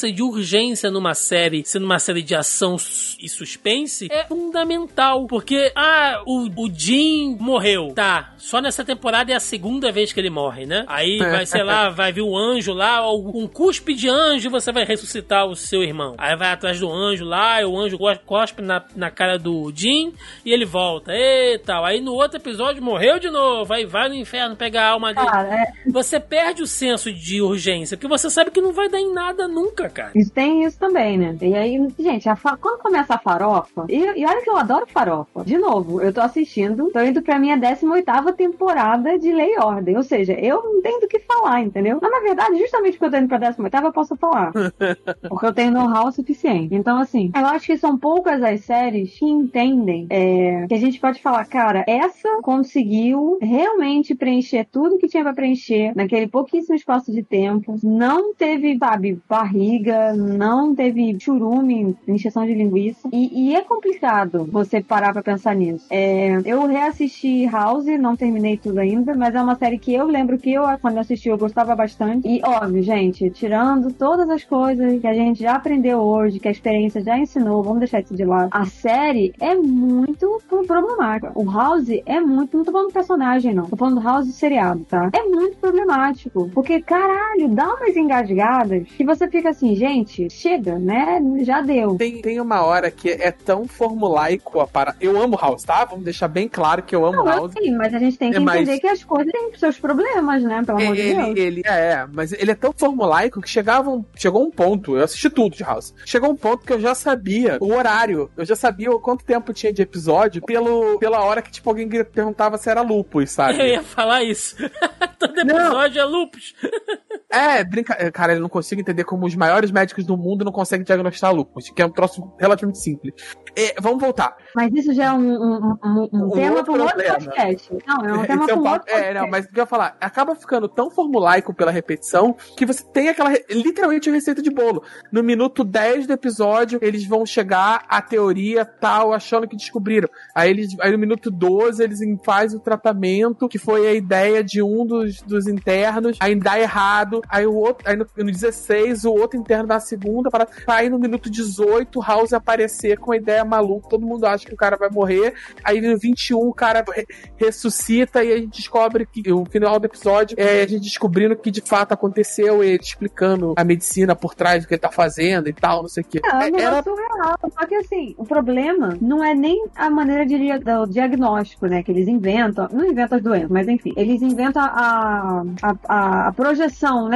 e de urgência numa série, sendo uma série de ação e suspense, é fundamental. Porque, ah, o, o Jim morreu. Tá, só nessa temporada é a segunda vez que ele morre, né? Aí vai, sei lá, vai vir um anjo lá, ou um cuspe de anjo, você vai ressuscitar o seu irmão. Aí vai atrás do anjo lá, e o anjo cos- cospe na, na cara do Jim, e ele volta. E tal. Aí no outro episódio morreu de novo. Aí vai no inferno pegar a alma dele. Cara, é, Você perde o senso de urgência, porque você sabe que não vai dar em nada nunca, cara. isso tem isso também, né? E aí, gente, fa- quando começa a farofa, e, e olha que eu adoro farofa. De novo, eu tô assistindo, tô indo pra minha 18ª temporada de Lei e Ordem. Ou seja, eu não tenho do que falar, entendeu? Mas na verdade, justamente porque eu tô indo pra 18ª, eu posso falar. porque eu tenho know-how suficiente. Então, assim, eu acho que são poucas as séries que entendem é, que a gente pode falar, cara, essa conseguiu realmente preencher tudo que tinha pra preencher naquele pouquíssimo espaço de tempo. Não teve, sabe, barriga, não teve churume, encheção de linguiça. E, e é complicado você parar pra pensar nisso. É, eu reassisti House, não terminei tudo ainda, mas é uma série que eu lembro que eu, quando assisti, eu gostava bastante. E, óbvio, gente, tirando todas as coisas que a gente já aprendeu hoje, que a experiência já ensinou, vamos deixar isso de lado. A série é muito problemática. O House é muito. Não tô falando do personagem, não. Tô falando do House seriado, tá? É muito problemático. Porque, caralho, dá umas engasgadas que você fica assim, gente, chega, né? Já deu. Tem, tem uma hora que é tão formulaico a para. Eu amo House, tá? Vamos deixar bem claro que eu amo Não, eu House. sei, mas a gente tem que É, mas- entender que as coisas têm seus problemas, né? Pelo amor de Deus. Ele, ele, é, é, mas ele é tão formulaico que chegava um, chegou um ponto, eu assisti tudo de House. Chegou um ponto que eu já sabia o horário, eu já sabia o quanto tempo tinha de episódio pelo, pela hora que, tipo, alguém perguntava se era lupus, sabe? Eu ia falar isso. Todo episódio é lupus. É, brinca... é, Cara, eu não consigo entender como os maiores médicos do mundo não conseguem diagnosticar lupus, que é um troço relativamente simples. É, vamos voltar. Mas isso já é um, um, um- um tema para um outro podcast. Não, é um tema é para um outro é, podcast. não, mas o que eu ia falar, acaba ficando tão formulaico pela repetição que você tem aquela, literalmente a receita de bolo. No minuto 10 do episódio, eles vão chegar à teoria tal, achando que descobriram. Aí, eles, aí no minuto 12, eles fazem o tratamento, que foi a ideia de um dos, dos internos, aí dá errado, aí o outro, aí no, no 16, o outro interno dá a segunda, para aí no minuto 18, House aparecer com a ideia maluca, todo mundo acha que o cara vai morrer, aí no 21 o cara re- ressuscita e a gente descobre que o final do episódio é a gente descobrindo que de fato aconteceu, ele explicando a medicina por trás do que ele tá fazendo e tal, não sei o que. É Era negócio surreal. Só que assim, o problema não é nem a maneira de do diagnóstico, né? Que eles inventam. Não inventam as doenças, mas enfim. Eles inventam a, a, a, a projeção, né?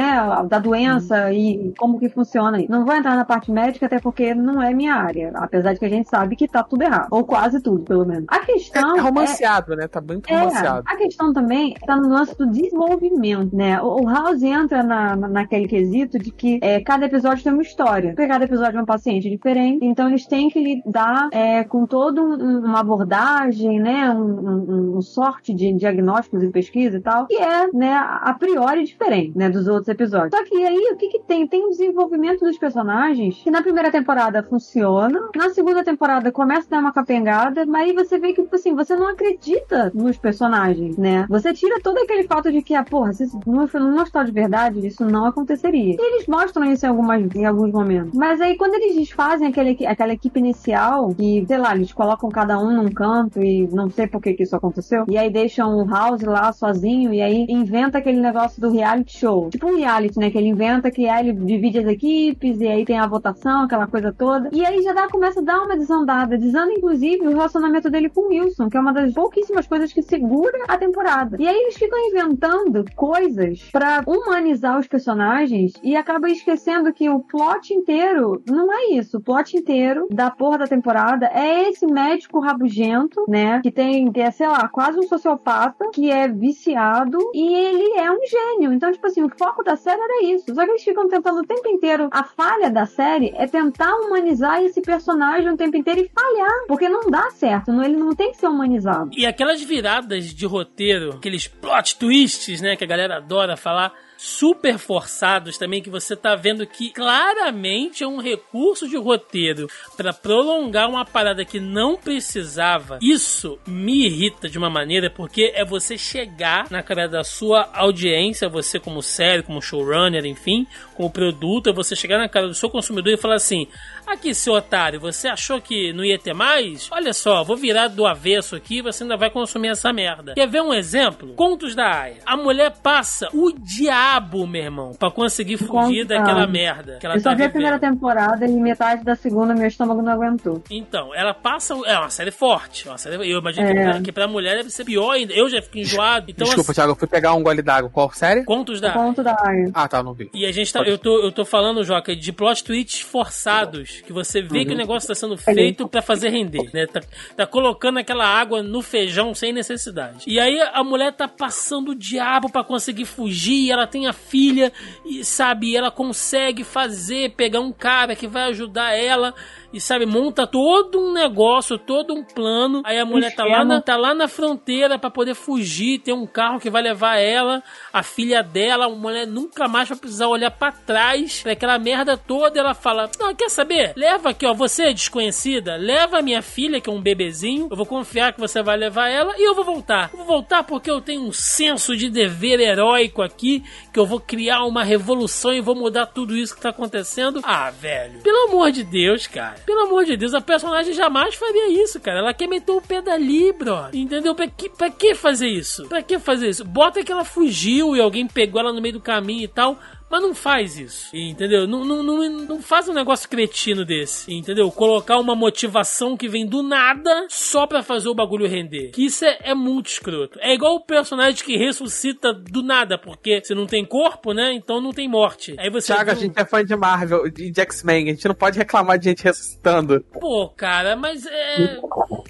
Da doença e como que funciona. Não vou entrar na parte médica, até porque não é minha área. Apesar de que a gente sabe que tá tudo errado. Ou quase tudo, pelo menos. A questão. é romanceado, né? Tá muito É, romanceado. a questão também está no lance do desenvolvimento, né? O, o House entra na, na- naquele quesito de que é, cada episódio tem uma história. Porque cada episódio é um paciente diferente, então eles têm que lidar é, com toda um- uma abordagem, né? Um, um- um sorte de diagnósticos e pesquisa e tal, que é, né, a priori diferente, né, dos outros outros episódios. Só que aí, o que que tem? Tem o desenvolvimento dos personagens que na primeira temporada funciona, na segunda temporada começa a dar uma capengada, mas aí você vê que, tipo assim, você não acredita nos personagens, né? Você tira todo aquele fato de que, ah, porra, se não, não mostrar de verdade, isso não aconteceria. E eles mostram isso em, algumas, em alguns momentos. Mas aí, quando eles desfazem aquele, aquela equipe inicial, que, sei lá, eles colocam cada um num canto e não sei por que, que isso aconteceu, e aí deixam o House lá sozinho, e aí inventa aquele negócio do reality show. Tipo um reality, né? Que ele inventa que aí ele divide as equipes, e aí tem a votação, aquela coisa toda. E aí já dá, começa a dar uma desandada. Desanda, inclusive, o relacionamento dele com o Wilson, que é uma das pouquíssimas coisas que segura a temporada. E aí eles ficam inventando coisas para humanizar os personagens e acaba esquecendo que o plot inteiro não é isso. O plot inteiro da porra da temporada é esse médico rabugento, né? Que tem, que é, sei lá, quase um sociopata, que é viciado e ele é um gênio. Então, tipo assim, o foco da série era isso. Só que eles ficam tentando o tempo inteiro. A falha da série é tentar humanizar esse personagem o tempo inteiro e falhar. Porque não dá certo. Ele não tem que ser humanizado. E aquelas viradas de roteiro, aqueles plot twists, né, que a galera adora falar super forçados também que você tá vendo que claramente é um recurso de roteiro para prolongar uma parada que não precisava. Isso me irrita de uma maneira porque é você chegar na cara da sua audiência, você como série, como showrunner, enfim, como produto, é você chegar na cara do seu consumidor e falar assim: Aqui, seu otário, você achou que não ia ter mais? Olha só, vou virar do avesso aqui e você ainda vai consumir essa merda. Quer ver um exemplo? Contos da Aya. A mulher passa o diabo, meu irmão, pra conseguir fugir Conta. daquela merda que ela Eu tá só vi a primeira temporada e metade da segunda meu estômago não aguentou. Então, ela passa. É uma série forte. é Uma série, eu imagino que, É. pra, que pra mulher deve ser pior ainda. Eu já fico enjoado. Então, Desculpa, assim, Thiago, eu fui pegar um gole d'água. Qual série? contos O da conto da Aya. Ah, tá, não vi. E a gente tá. Eu tô, eu tô falando, Joca, de plot twists forçados. Que você vê que o negócio tá sendo feito pra fazer render, né? Tá, tá colocando aquela água no feijão sem necessidade. E aí a mulher tá passando o diabo pra conseguir fugir. Ela tem a filha, e sabe, ela consegue fazer, pegar um cara que vai ajudar ela. E sabe, monta todo um negócio, todo um plano. Aí a mulher tá lá, na, tá lá na fronteira pra poder fugir. Tem um carro que vai levar ela, a filha dela. A mulher nunca mais vai precisar olhar pra trás pra aquela merda toda. Ela fala: Não, quer saber? Leva aqui, ó. Você é desconhecida, leva a minha filha, que é um bebezinho. Eu vou confiar que você vai levar ela e eu vou voltar. Eu vou voltar porque eu tenho um senso de dever heróico aqui. Que eu vou criar uma revolução e vou mudar tudo isso que tá acontecendo. Ah, velho. Pelo amor de Deus, cara. Pelo amor de Deus, a personagem jamais faria isso, cara. Ela quer meter o pé dali, bro. Entendeu? Pra que, pra que fazer isso? Pra que fazer isso? Bota que ela fugiu e alguém pegou ela no meio do caminho e tal. Mas não faz isso, entendeu? Não, não, não, não faz um negócio cretino desse, entendeu? Colocar uma motivação que vem do nada só pra fazer o bagulho render. Que isso é, é muito escroto. É igual o personagem que ressuscita do nada, porque você não tem corpo, né? Então não tem morte. Aí você. Thiago, a gente é fã de Marvel e de X-Men. A gente não pode reclamar de gente ressuscitando. Pô, cara, mas é.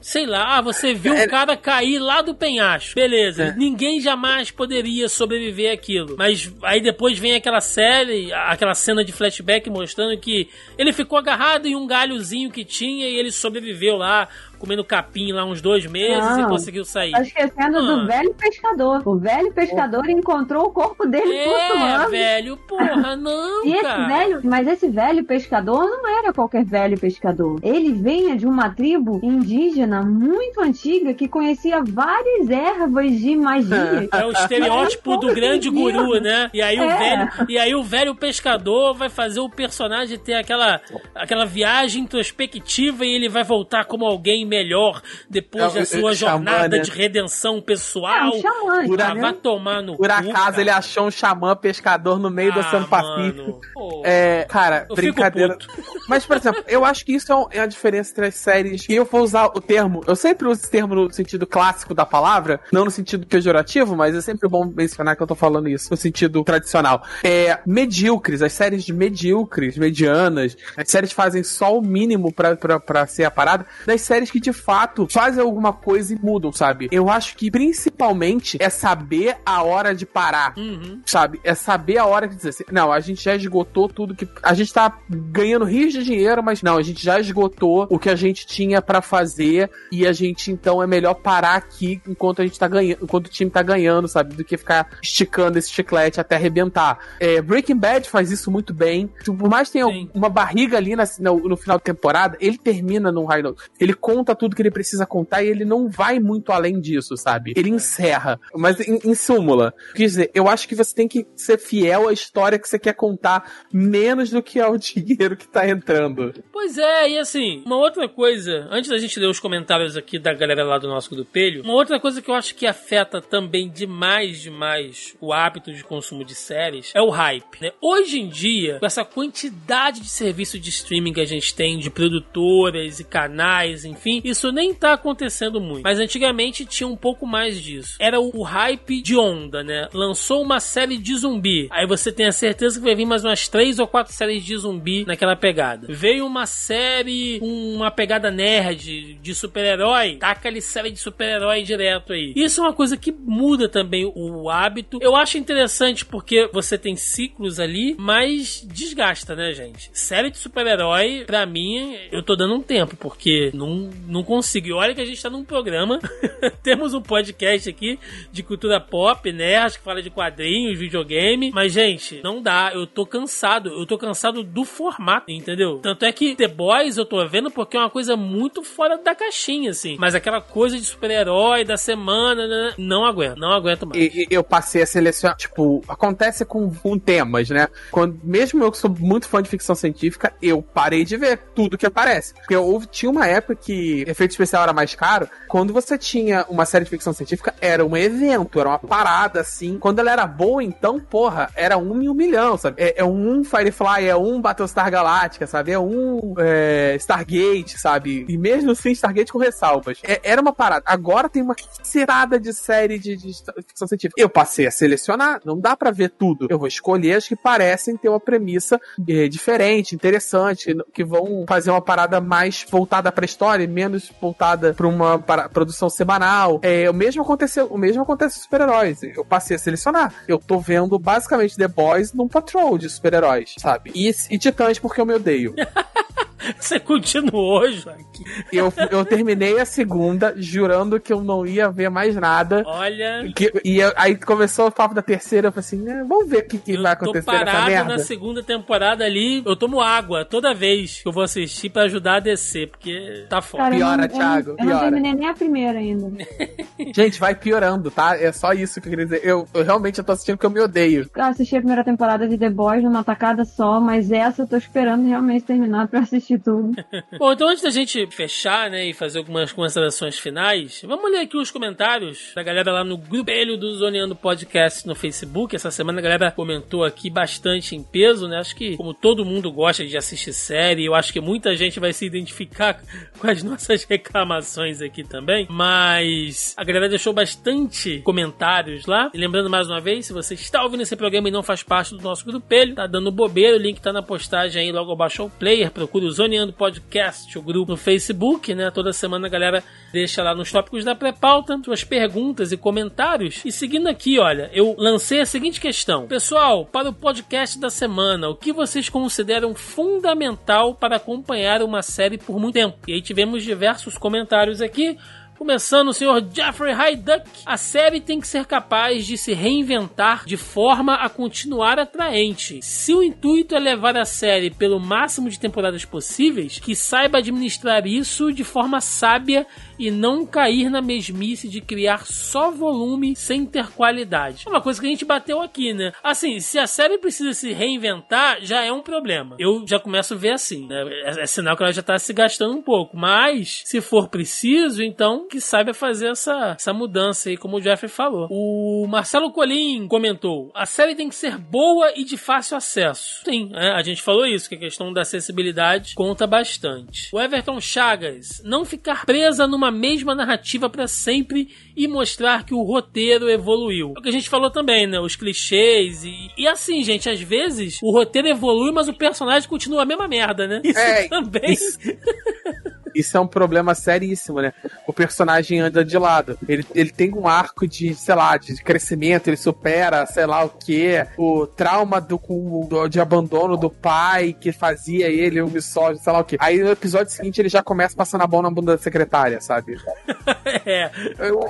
Sei lá, ah, você viu o cara cair lá do penhasco. Beleza, É. ninguém jamais poderia sobreviver àquilo. Mas aí depois vem aquela série, aquela cena de flashback mostrando que ele ficou agarrado em um galhozinho que tinha e ele sobreviveu lá, comendo capim lá uns dois meses e Não. conseguiu sair. Tá esquecendo Ah. do velho pescador. O velho pescador encontrou o corpo dele É, velho, porra, não, E esse cara. velho, mas esse velho pescador não era qualquer velho pescador. Ele vinha de uma tribo indígena muito antiga que conhecia várias ervas de magia. É o estereótipo do grande guru, né? E aí o É. velho, e aí o velho pescador vai fazer o personagem ter aquela aquela viagem introspectiva e ele vai voltar como alguém melhor depois É da sua é o xamã, jornada né? de redenção É pessoal. um xamã, Por Ah, né? vai tomar no Por acaso cara. ele achou um xamã pescador no meio do Ah, Oceano Pacífico. É, cara, Eu brincadeira. Mas, por exemplo, eu acho que isso é, um- é a diferença entre as séries. E eu vou usar o termo. Eu sempre uso esse termo no sentido clássico da palavra, não no sentido pejorativo, mas é sempre bom mencionar que eu tô falando isso no sentido tradicional. É medíocres, as séries de medíocres, medianas, as séries que fazem só o mínimo pra, pra, pra ser a parada, das séries que de fato fazem alguma coisa e mudam, sabe? Eu acho que principalmente é saber a hora de parar Uhum. sabe? É saber a hora que dizer assim, não, a gente já esgotou tudo que. A gente tá ganhando rios de dinheiro, mas não, a gente já esgotou o que a gente tinha pra fazer e a gente então é melhor parar aqui enquanto a gente tá ganhando, enquanto o time tá ganhando, sabe? Do que ficar esticando esse chiclete até arrebentar. É, Breaking Bad faz isso muito bem. Tipo, por mais que tenha Sim. uma barriga ali na- no, no final da temporada, ele termina num high note. Ele conta tudo que ele precisa contar e ele não vai muito além disso, sabe? Ele encerra. Mas em, em súmula, quer dizer, eu acho que você tem que ser fiel à história que você quer contar, menos do que ao dinheiro que tá entrando. Pois é, e assim, uma outra coisa, antes da gente ler os comentários aqui da galera lá do nosso grupelho, uma outra coisa que eu acho que afeta também demais, demais o hábito de consumo de séries é o hype. né? Hoje em dia, com essa quantidade de serviço de streaming que a gente tem, de produtoras e canais, enfim, isso nem tá acontecendo muito. Mas antigamente tinha um pouco mais disso. Era o, hype de onda, né? Lançou uma série de zumbi, aí você tem a certeza que vai vir mais umas três ou quatro séries de zumbi naquela pegada. Veio uma série uma pegada nerd de super-herói, taca ali série de super-herói direto aí. Isso é uma coisa que muda também o hábito. Eu acho interessante porque você tem ciclos ali, mas desgasta, né, gente? Série de super-herói, pra mim, eu tô dando um tempo, porque não, não consigo. E olha que a gente tá num programa, temos um podcast aqui de cultura pop, né? Acho que fala de quadrinhos, videogame, mas, gente, não dá. Eu tô cansado. Eu tô cansado do formato, entendeu? Tanto é que The Boys eu tô vendo porque é uma coisa muito fora da caixinha, assim. Mas aquela coisa de super-herói da semana, né? não aguento, não aguento mais. E, eu passei a selecionar, tipo, acontece com, com temas, né? Quando, mesmo eu que sou muito fã de ficção científica, eu parei de ver tudo que aparece. Porque houve, tinha uma época que efeito especial era mais caro. Quando você tinha uma série de ficção científica, era um evento, era uma parada, assim. Quando ela era boa, então, porra, era um em um milhão, sabe? É, é um Firefly, é um Battlestar Galactica, sabe? É um é, Stargate, sabe? E mesmo assim, Stargate com ressalvas. É- era uma parada. Agora tem uma serada de série de, de ficção científica. Eu passei a selecionar, não dá pra ver tudo. Eu vou escolher as que parecem ter uma premissa é, diferente, interessante, que vão fazer uma parada mais voltada pra história, menos voltada pra uma para- produção semanal. É, o mesmo aconteceu, o mesmo acontece com super-heróis. Eu passei a selecionar. Eu tô vendo basicamente The Boys num patrol de super-heróis, sabe? E, e Titãs porque eu me odeio. Você continuou, Joaquim. Eu, eu terminei a segunda jurando que eu não ia ver mais nada. Olha. Que- e eu- aí começou o papo da terceira, eu falei assim, "É, vamos ver o que, que Eu vai tô acontecer nessa parado merda. na segunda temporada ali. Eu tomo água toda vez que eu vou assistir pra ajudar a descer, porque tá foda. Cara, Piora, não- eu não- Thiago, Eu não piora. terminei nem a primeira ainda. Gente, vai piorando, tá? É só isso que eu queria dizer. Eu, eu realmente eu tô assistindo porque eu me odeio. Eu assisti a primeira temporada de The Boys numa tacada só, mas essa eu tô esperando realmente terminar pra assistir tudo. Bom, então antes da gente fechar, né, e fazer algumas considerações finais, vamos ler aqui os comentários da galera lá no grupelho do Zoneando Podcast no Facebook. Essa semana a galera comentou aqui bastante em peso, né? Acho que como todo mundo gosta de assistir série, eu acho que muita gente vai se identificar com as nossas reclamações aqui também. Mas a galera deixou bastante comentários lá. E lembrando mais uma vez, se você está ouvindo esse programa e não faz parte do nosso grupelho, tá dando bobeira, o link tá na postagem aí logo abaixo ao player. Procure o Zoneando Podcast, o grupo no Facebook, né? Toda semana a galera deixa lá nos tópicos da pré-pauta suas perguntas e comentários. E seguindo aqui, olha, eu lancei a seguinte questão: Pessoal, para o podcast da semana, o que vocês consideram fundamental para acompanhar uma série por muito tempo? E aí tivemos diversos comentários aqui. Começando o senhor Jeffrey Hyduck, a série tem que ser capaz de se reinventar de forma a continuar atraente. Se o intuito é levar a série pelo máximo de temporadas possíveis, que saiba administrar isso de forma sábia e não cair na mesmice de criar só volume sem ter qualidade. É uma coisa que a gente bateu aqui, né? Assim, se a série precisa se reinventar, já é um problema. Eu já começo a ver assim, né? É, é sinal que ela já tá se gastando um pouco. Mas, se for preciso, então que saiba fazer essa, essa mudança aí, como o Jeffrey falou. O Marcelo Colim comentou: a série tem que ser boa e de fácil acesso. Sim, é, a gente falou isso, que a questão da acessibilidade conta bastante. O Everton Chagas, não ficar presa numa mesma narrativa para sempre e mostrar que o roteiro evoluiu. É o que a gente falou também, né? Os clichês e, e assim, gente, às vezes o roteiro evolui, mas o personagem continua a mesma merda, né? Isso É, também. Isso é um problema seríssimo, né? O personagem anda de lado. Ele, ele tem um arco de, sei lá, de crescimento, ele supera, sei lá o que, o trauma do, do, de abandono do pai que fazia ele um misógino, sei lá o que. Aí no episódio seguinte ele já começa passando a mão na bunda da secretária, sabe? é. Eu,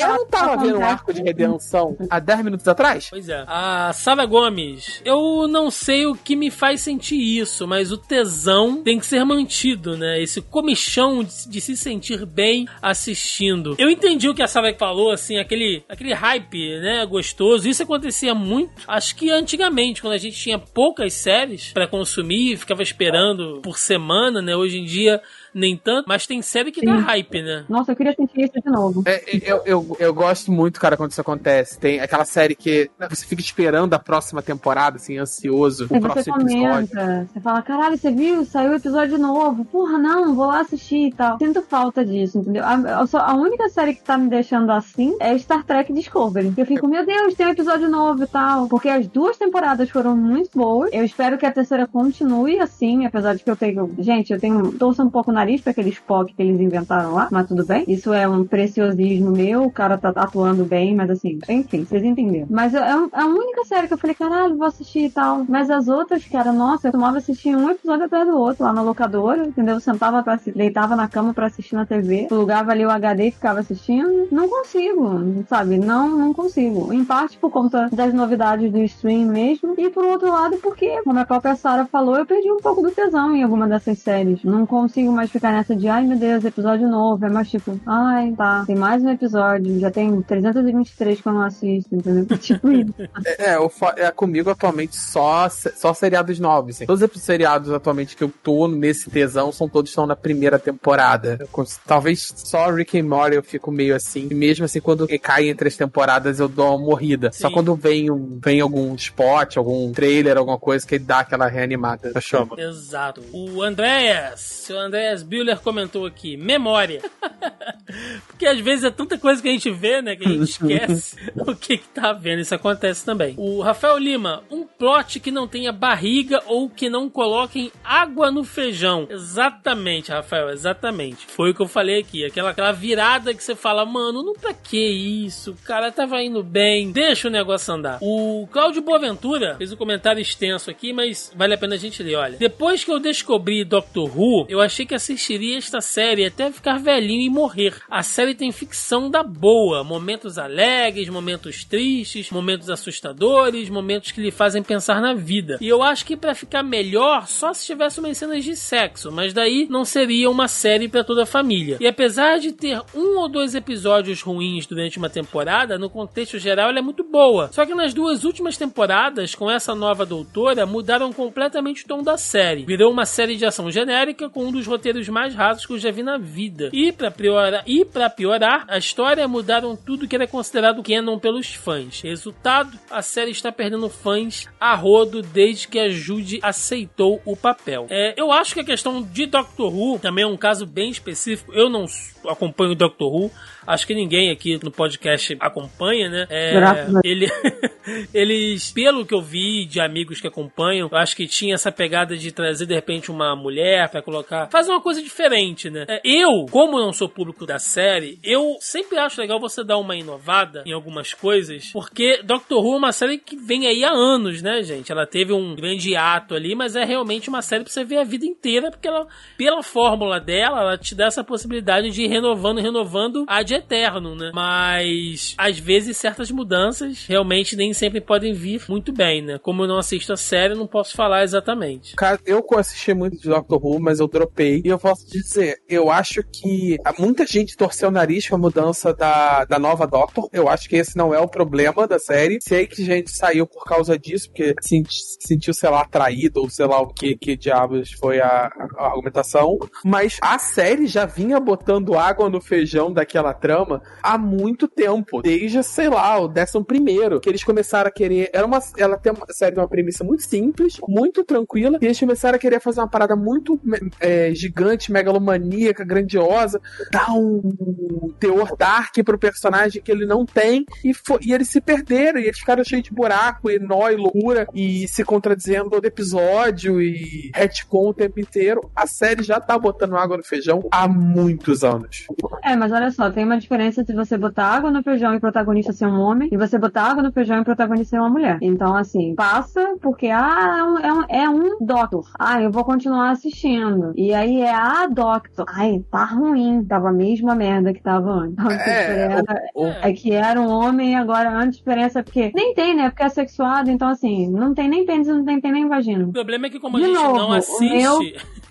eu não tava vendo um arco de redenção há 10 minutos atrás? Pois é. A Sara Gomes, eu não sei o que me faz sentir isso, mas o tesão tem que ser mantido, né? Esse de, de se sentir bem assistindo. Eu entendi o que a Sara falou, assim, aquele, aquele hype, né, gostoso. Isso acontecia muito, acho que antigamente, quando a gente tinha poucas séries para consumir, ficava esperando por semana, né? Hoje em dia nem tanto, mas tem série que Sim. dá hype, né? Nossa, eu queria sentir isso de novo. É, eu, eu, eu gosto muito, cara, quando isso acontece. Tem aquela série que você fica esperando a próxima temporada, assim, ansioso. O próximo você comenta, episódio. você fala, caralho, você viu? Saiu episódio novo. Porra, não, vou lá assistir e tal. Sinto falta disso, entendeu? A, a, a única série que tá me deixando assim é Star Trek Discovery. Eu fico, meu Deus, tem um episódio novo e tal. Porque as duas temporadas foram muito boas. Eu espero que a terceira continue assim, apesar de que eu tenho. Gente, eu tenho. torço um pouco na nariz pra aquele Spock que eles inventaram lá, mas tudo bem. Isso é um preciosismo meu, o cara tá atuando bem, mas assim, enfim, vocês entenderam. Mas é, é a única série que eu falei, caralho, vou assistir e tal. Mas as outras, cara, nossa, eu tomava assistir um episódio atrás do outro lá na locadora, entendeu? Eu sentava pra deitava na cama pra assistir na TV, plugava ali o HD e ficava assistindo. Não consigo, sabe? Não, não consigo. Em parte por conta das novidades do stream mesmo, e por outro lado porque, como a própria Sarah falou, eu perdi um pouco do tesão em alguma dessas séries. Não consigo mais ficar nessa de, ai meu Deus, episódio novo. É mais tipo, ai, tá, tem mais um episódio, já tem 323 que eu não assisto, entendeu? tipo isso. É, é, é, comigo atualmente só, só seriados novos. Assim. Todos os seriados atualmente que eu tô nesse tesão são todos estão na primeira temporada. Talvez só Rick and Morty eu fico meio assim. E mesmo assim, quando cai entre as temporadas, eu dou uma morrida. Sim. Só quando vem, um, vem algum spot, algum trailer, alguma coisa que dá aquela reanimada. Chama. Exato. O Andréas, o Andréas Bühler comentou aqui, memória. Porque às vezes é tanta coisa que a gente vê, né, que a gente esquece o que, que tá vendo. Isso acontece também. O Rafael Lima, um plot que não tenha barriga ou que não coloquem água no feijão. Exatamente, Rafael, exatamente. Foi o que eu falei aqui. Aquela, aquela virada que você fala, mano, não pra que isso? O cara tava indo bem, deixa o negócio andar. O Cláudio Boaventura fez um comentário extenso aqui, mas vale a pena a gente ler. Olha, depois que eu descobri Doctor Who, eu achei que assistiria esta série até ficar velhinho e morrer. A série tem ficção da boa, momentos alegres, momentos tristes, momentos assustadores, momentos que lhe fazem pensar na vida. E eu acho que para ficar melhor, só se tivesse umas cenas de sexo, mas daí não seria uma série para toda a família. E apesar de ter um ou dois episódios ruins durante uma temporada, no contexto geral ela é muito boa. Só que nas duas últimas temporadas, com essa nova doutora, mudaram completamente o tom da série. Virou uma série de ação genérica com um dos roteiros mais rasos que eu já vi na vida. E para piorar, piorar, a história mudaram tudo que era considerado canon pelos fãs. Resultado, a série está perdendo fãs a rodo desde que a Judy aceitou o papel. É, eu acho que a questão de Doctor Who também é um caso bem específico. Eu não acompanho o Doctor Who, acho que ninguém aqui no podcast acompanha, né? É, ele, eles, pelo que eu vi de amigos que acompanham, acho que tinha essa pegada de trazer de repente uma mulher para colocar, fazer uma coisa diferente, né? É, eu, como não sou público da série, eu sempre acho legal você dar uma inovada em algumas coisas, porque Doctor Who é uma série que vem aí há anos, né, gente? Ela teve um grande ato ali, mas é realmente uma série pra você ver a vida inteira, porque ela, pela fórmula dela, ela te dá essa possibilidade de renovando, renovando a de eterno, né? Mas às vezes certas mudanças realmente nem sempre podem vir muito bem, né? Como eu não assisto a série, não posso falar exatamente. Cara, eu assisti muito de Doctor Who, mas eu dropei. E eu posso dizer, eu acho que muita gente torceu o nariz com a mudança da, da nova Doctor. Eu acho que esse não é o problema da série. Sei que gente saiu por causa disso, porque senti, sentiu, sei lá, traído, ou sei lá o que, que diabos foi a, a argumentação. Mas a série já vinha botando água no feijão daquela trama há muito tempo. Desde, sei lá, o décimo primeiro. Que eles começaram a querer. Era uma, ela tem uma série de uma premissa muito simples, muito tranquila. E eles começaram a querer fazer uma parada muito é, gigante, megalomaníaca, grandiosa. Dar um teor dark pro personagem que ele não tem. E, foi, e eles se perderam. E eles ficaram cheios de buraco, e nó e loucura. E se contradizendo todo episódio. E retcon o tempo inteiro. A série já tá botando água no feijão há muitos anos. É, mas olha só, tem uma diferença se você botar água no feijão e o protagonista ser um homem, e você botar água no feijão e o protagonista ser uma mulher. Então, assim, passa porque, ah, é um, é um, é um Doctor. Ah, eu vou continuar assistindo. E aí é a Doctor. Ai, tá ruim. Tava a mesma merda que tava antes. Então, É, o- o- é que era um homem e agora a diferença é porque nem tem, né? Porque é sexuado, então assim, não tem nem pênis, não tem, tem nem vagina. O problema é que como a De gente novo, não assiste... meu-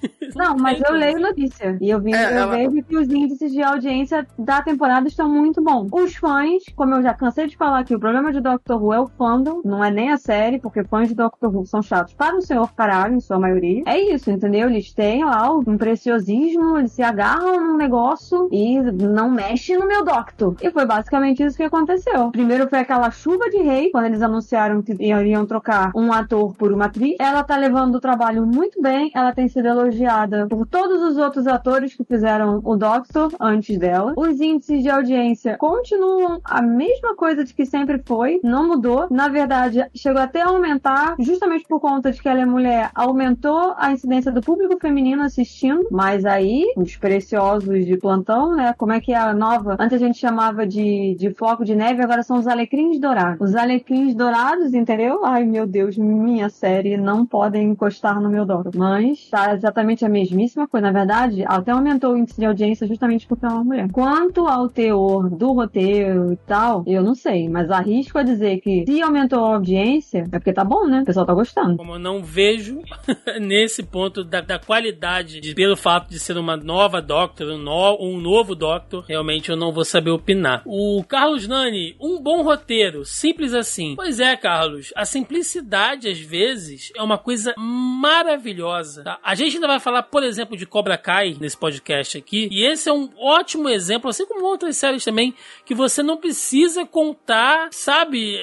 Não, mas eu leio notícia. E eu, vi, É, eu ela- vejo que os índices de audiência da temporada estão muito bons. Os fãs, como eu já cansei de falar aqui, o problema de Doctor Who é o fandom, não é nem a série, porque fãs de Doctor Who são chatos para o senhor caralho, em sua maioria. É isso, entendeu? Eles têm lá um preciosismo, eles se agarram num negócio e não mexe no meu Doctor. E foi basicamente isso que aconteceu. Primeiro foi aquela chuva de rei, quando eles anunciaram que iriam trocar um ator por uma atriz. Ela tá levando o trabalho muito bem, ela tem sido elogiada por todos os outros atores que fizeram o Doctor antes dela. Os índices de audiência continuam a mesma coisa de que sempre foi, não mudou. Na verdade, chegou até a aumentar, justamente por conta de que ela é mulher, aumentou a incidência do público feminino assistindo, mas aí, os preciosos de plantão, né? Como é que é a nova? Antes a gente chamava de, de floco de neve, agora são os alecrins dourados. Os alecrins dourados, entendeu? Ai, meu Deus, minha série não podem encostar no meu Doctor. Mas tá exatamente a mesmíssima coisa. Na verdade, até aumentou o índice de audiência justamente porque é uma mulher. Quanto ao teor do roteiro e tal, eu não sei, mas arrisco a dizer que se aumentou a audiência, é porque tá bom, né? O pessoal tá gostando. Como eu não vejo nesse ponto da, da qualidade, de- pelo fato de ser uma nova Doctor, um, no- um novo Doctor, realmente eu não vou saber opinar. O Carlos Nani, um bom roteiro, simples assim. Pois é, Carlos, a simplicidade às vezes é uma coisa maravilhosa. tá? A gente ainda vai falar, por exemplo, de Cobra Kai nesse podcast aqui, e esse é um ótimo exemplo, assim como outras séries também, que você não precisa contar, sabe?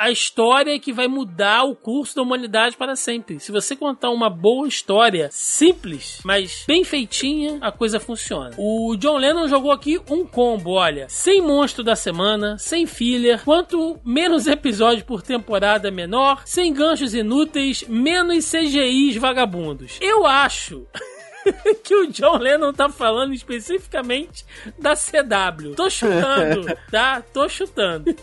a história que vai mudar o curso da humanidade para sempre. Se você contar uma boa história simples, mas bem feitinha, a coisa funciona. O John Lennon jogou aqui um combo, olha, sem monstro da semana, sem filler, quanto menos episódio por temporada menor, sem ganchos inúteis, menos CGIs vagabundos. Eu acho que o John Lennon tá falando especificamente da CW. Tô chutando, tá? Tô chutando.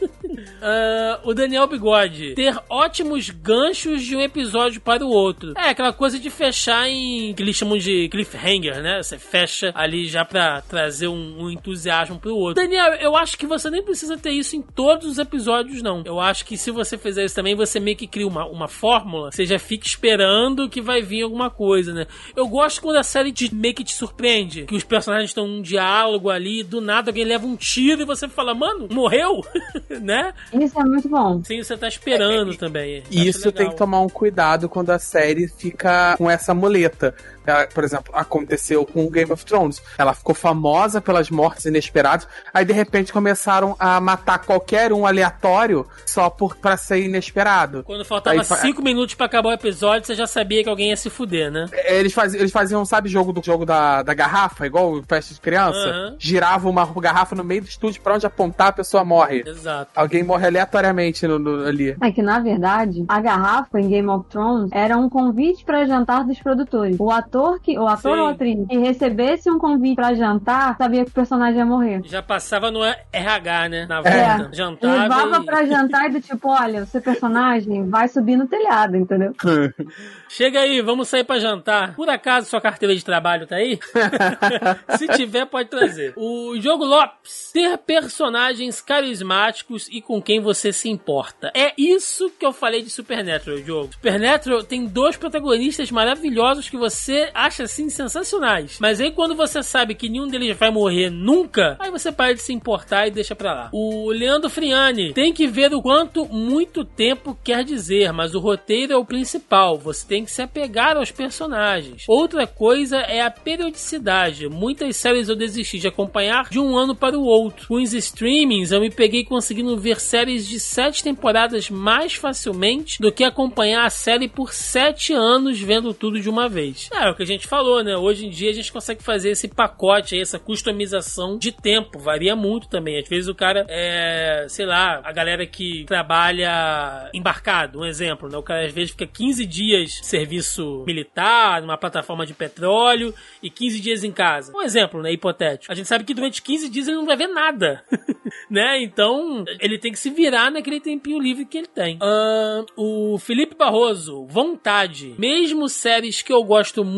Ah, o Daniel Bigode. Ter ótimos ganchos de um episódio para o outro. É, aquela coisa de fechar em. que eles chamam de cliffhanger, né? Você fecha ali já pra trazer um, um entusiasmo pro outro. Daniel, eu acho que você nem precisa ter isso em todos os episódios, não. Eu acho que se você fizer isso também, você meio que cria uma, uma fórmula. Você já fica esperando que vai vir alguma coisa, né? Eu gosto quando a série te, meio que te surpreende. Que os personagens estão em um diálogo ali, do nada alguém leva um tiro e você fala, mano, morreu? né? Isso é muito bom. Sim, você tá esperando também. E Acho isso tem que tomar um cuidado quando a série fica com essa muleta. Ela, por exemplo, aconteceu com o Game of Thrones. Ela ficou famosa pelas mortes inesperadas, aí de repente começaram a matar qualquer um aleatório só por para ser inesperado. Quando faltava Aí cinco minutos pra acabar o episódio, você já sabia que alguém ia se fuder, né? Eles faziam, eles faziam, sabe, jogo do jogo da, da garrafa, igual o festa de criança? Aham. Girava uma garrafa no meio do estúdio pra onde apontar, a pessoa morre. Exato. Alguém morre aleatoriamente no, no- ali. É que, na verdade, a garrafa em Game of Thrones era um convite para jantar dos produtores. O ator que, o ator Sim. ou atriz que recebesse um convite para jantar, sabia que o personagem ia morrer. Já passava no RH, né? Na É. volta. Jantava. Levava e- pra jantar e do tipo, olha, o seu personagem vai subir no telhado, entendeu? Chega aí, vamos sair pra jantar. Por acaso sua carteira de trabalho tá aí? Se tiver, pode trazer. O jogo Lopes. Ter personagens carismáticos e com quem você se importa. É isso que eu falei de Supernatural, jogo. Supernatural tem dois protagonistas maravilhosos que você você acha assim sensacionais. Mas aí quando você sabe que nenhum deles vai morrer nunca, aí você para de se importar e deixa pra lá. O Leandro Friani tem que ver o quanto muito tempo quer dizer, mas o roteiro é o principal. Você tem que se apegar aos personagens. Outra coisa é a periodicidade. Muitas séries eu desisti de acompanhar de um ano para o outro. Com os streamings, eu me peguei conseguindo ver séries de sete temporadas mais facilmente do que acompanhar a série por sete anos vendo tudo de uma vez. É, que a gente falou, né? Hoje em dia a gente consegue fazer esse pacote aí, essa customização de tempo. Varia muito também. Às vezes o cara é, sei lá, a galera que trabalha embarcado, um exemplo, né? O cara às vezes fica 15 dias de serviço militar, numa plataforma de petróleo e 15 dias em casa. Um exemplo, né? Hipotético. A gente sabe que durante 15 dias ele não vai ver nada. né? Então, ele tem que se virar naquele tempinho livre que ele tem. Uh, o Felipe Barroso, vontade. Mesmo séries que eu gosto muito,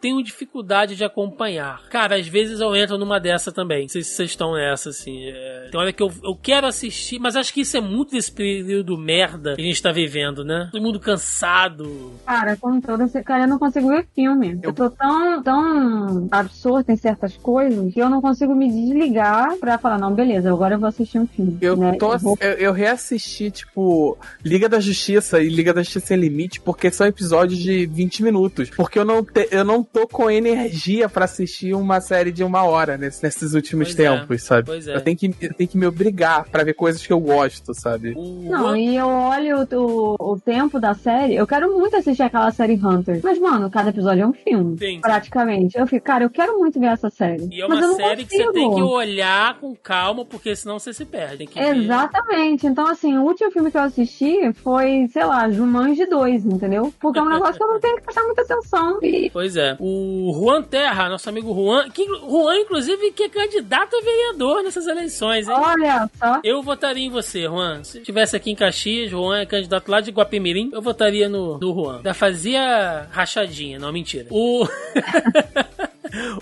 tenho dificuldade de acompanhar. Cara, às vezes eu entro numa dessa também. Não sei se vocês estão nessa, assim. É... Tem hora que eu, eu quero assistir, mas acho que isso é muito desse período merda que a gente tá vivendo, né? Todo mundo cansado. Cara, com toda cara, eu não consigo ver filme. Eu tô tão, tão absorta em certas coisas que eu não consigo me desligar pra falar, não, beleza, agora eu vou assistir um filme. Eu, né? tô, eu, vou... eu, eu reassisti, tipo, Liga da Justiça e Liga da Justiça Sem Limite, porque são episódios de 20 minutos. Porque eu não, te, eu não tô com energia pra assistir uma série de uma hora nesse, nesses últimos Pois é, tempos, sabe? pois é. Eu, tenho que, eu tenho que me obrigar pra ver coisas que eu gosto, sabe? Não, e eu olho o, o tempo da série, eu quero muito assistir aquela série Hunter. Mas, mano, cada episódio é um filme. Sim. Praticamente. Eu fico, cara, eu quero muito ver essa série. E é mas eu uma não série que você consigo. tem que olhar com calma, porque senão você se perde. Tem que ver. Exatamente. Então, assim, o último filme que eu assisti foi, sei lá, Jumanji 2, entendeu? Porque é um negócio que eu não tenho que prestar muita atenção. E Pois é. O Juan Terra, nosso amigo Juan, que Juan, inclusive, que é candidato a vereador nessas eleições, hein? olha só. Eu votaria em você, Juan. Se tivesse aqui em Caxias, Juan é candidato lá de Guapimirim, eu votaria no, no Juan. Da fazia rachadinha, não, mentira. O.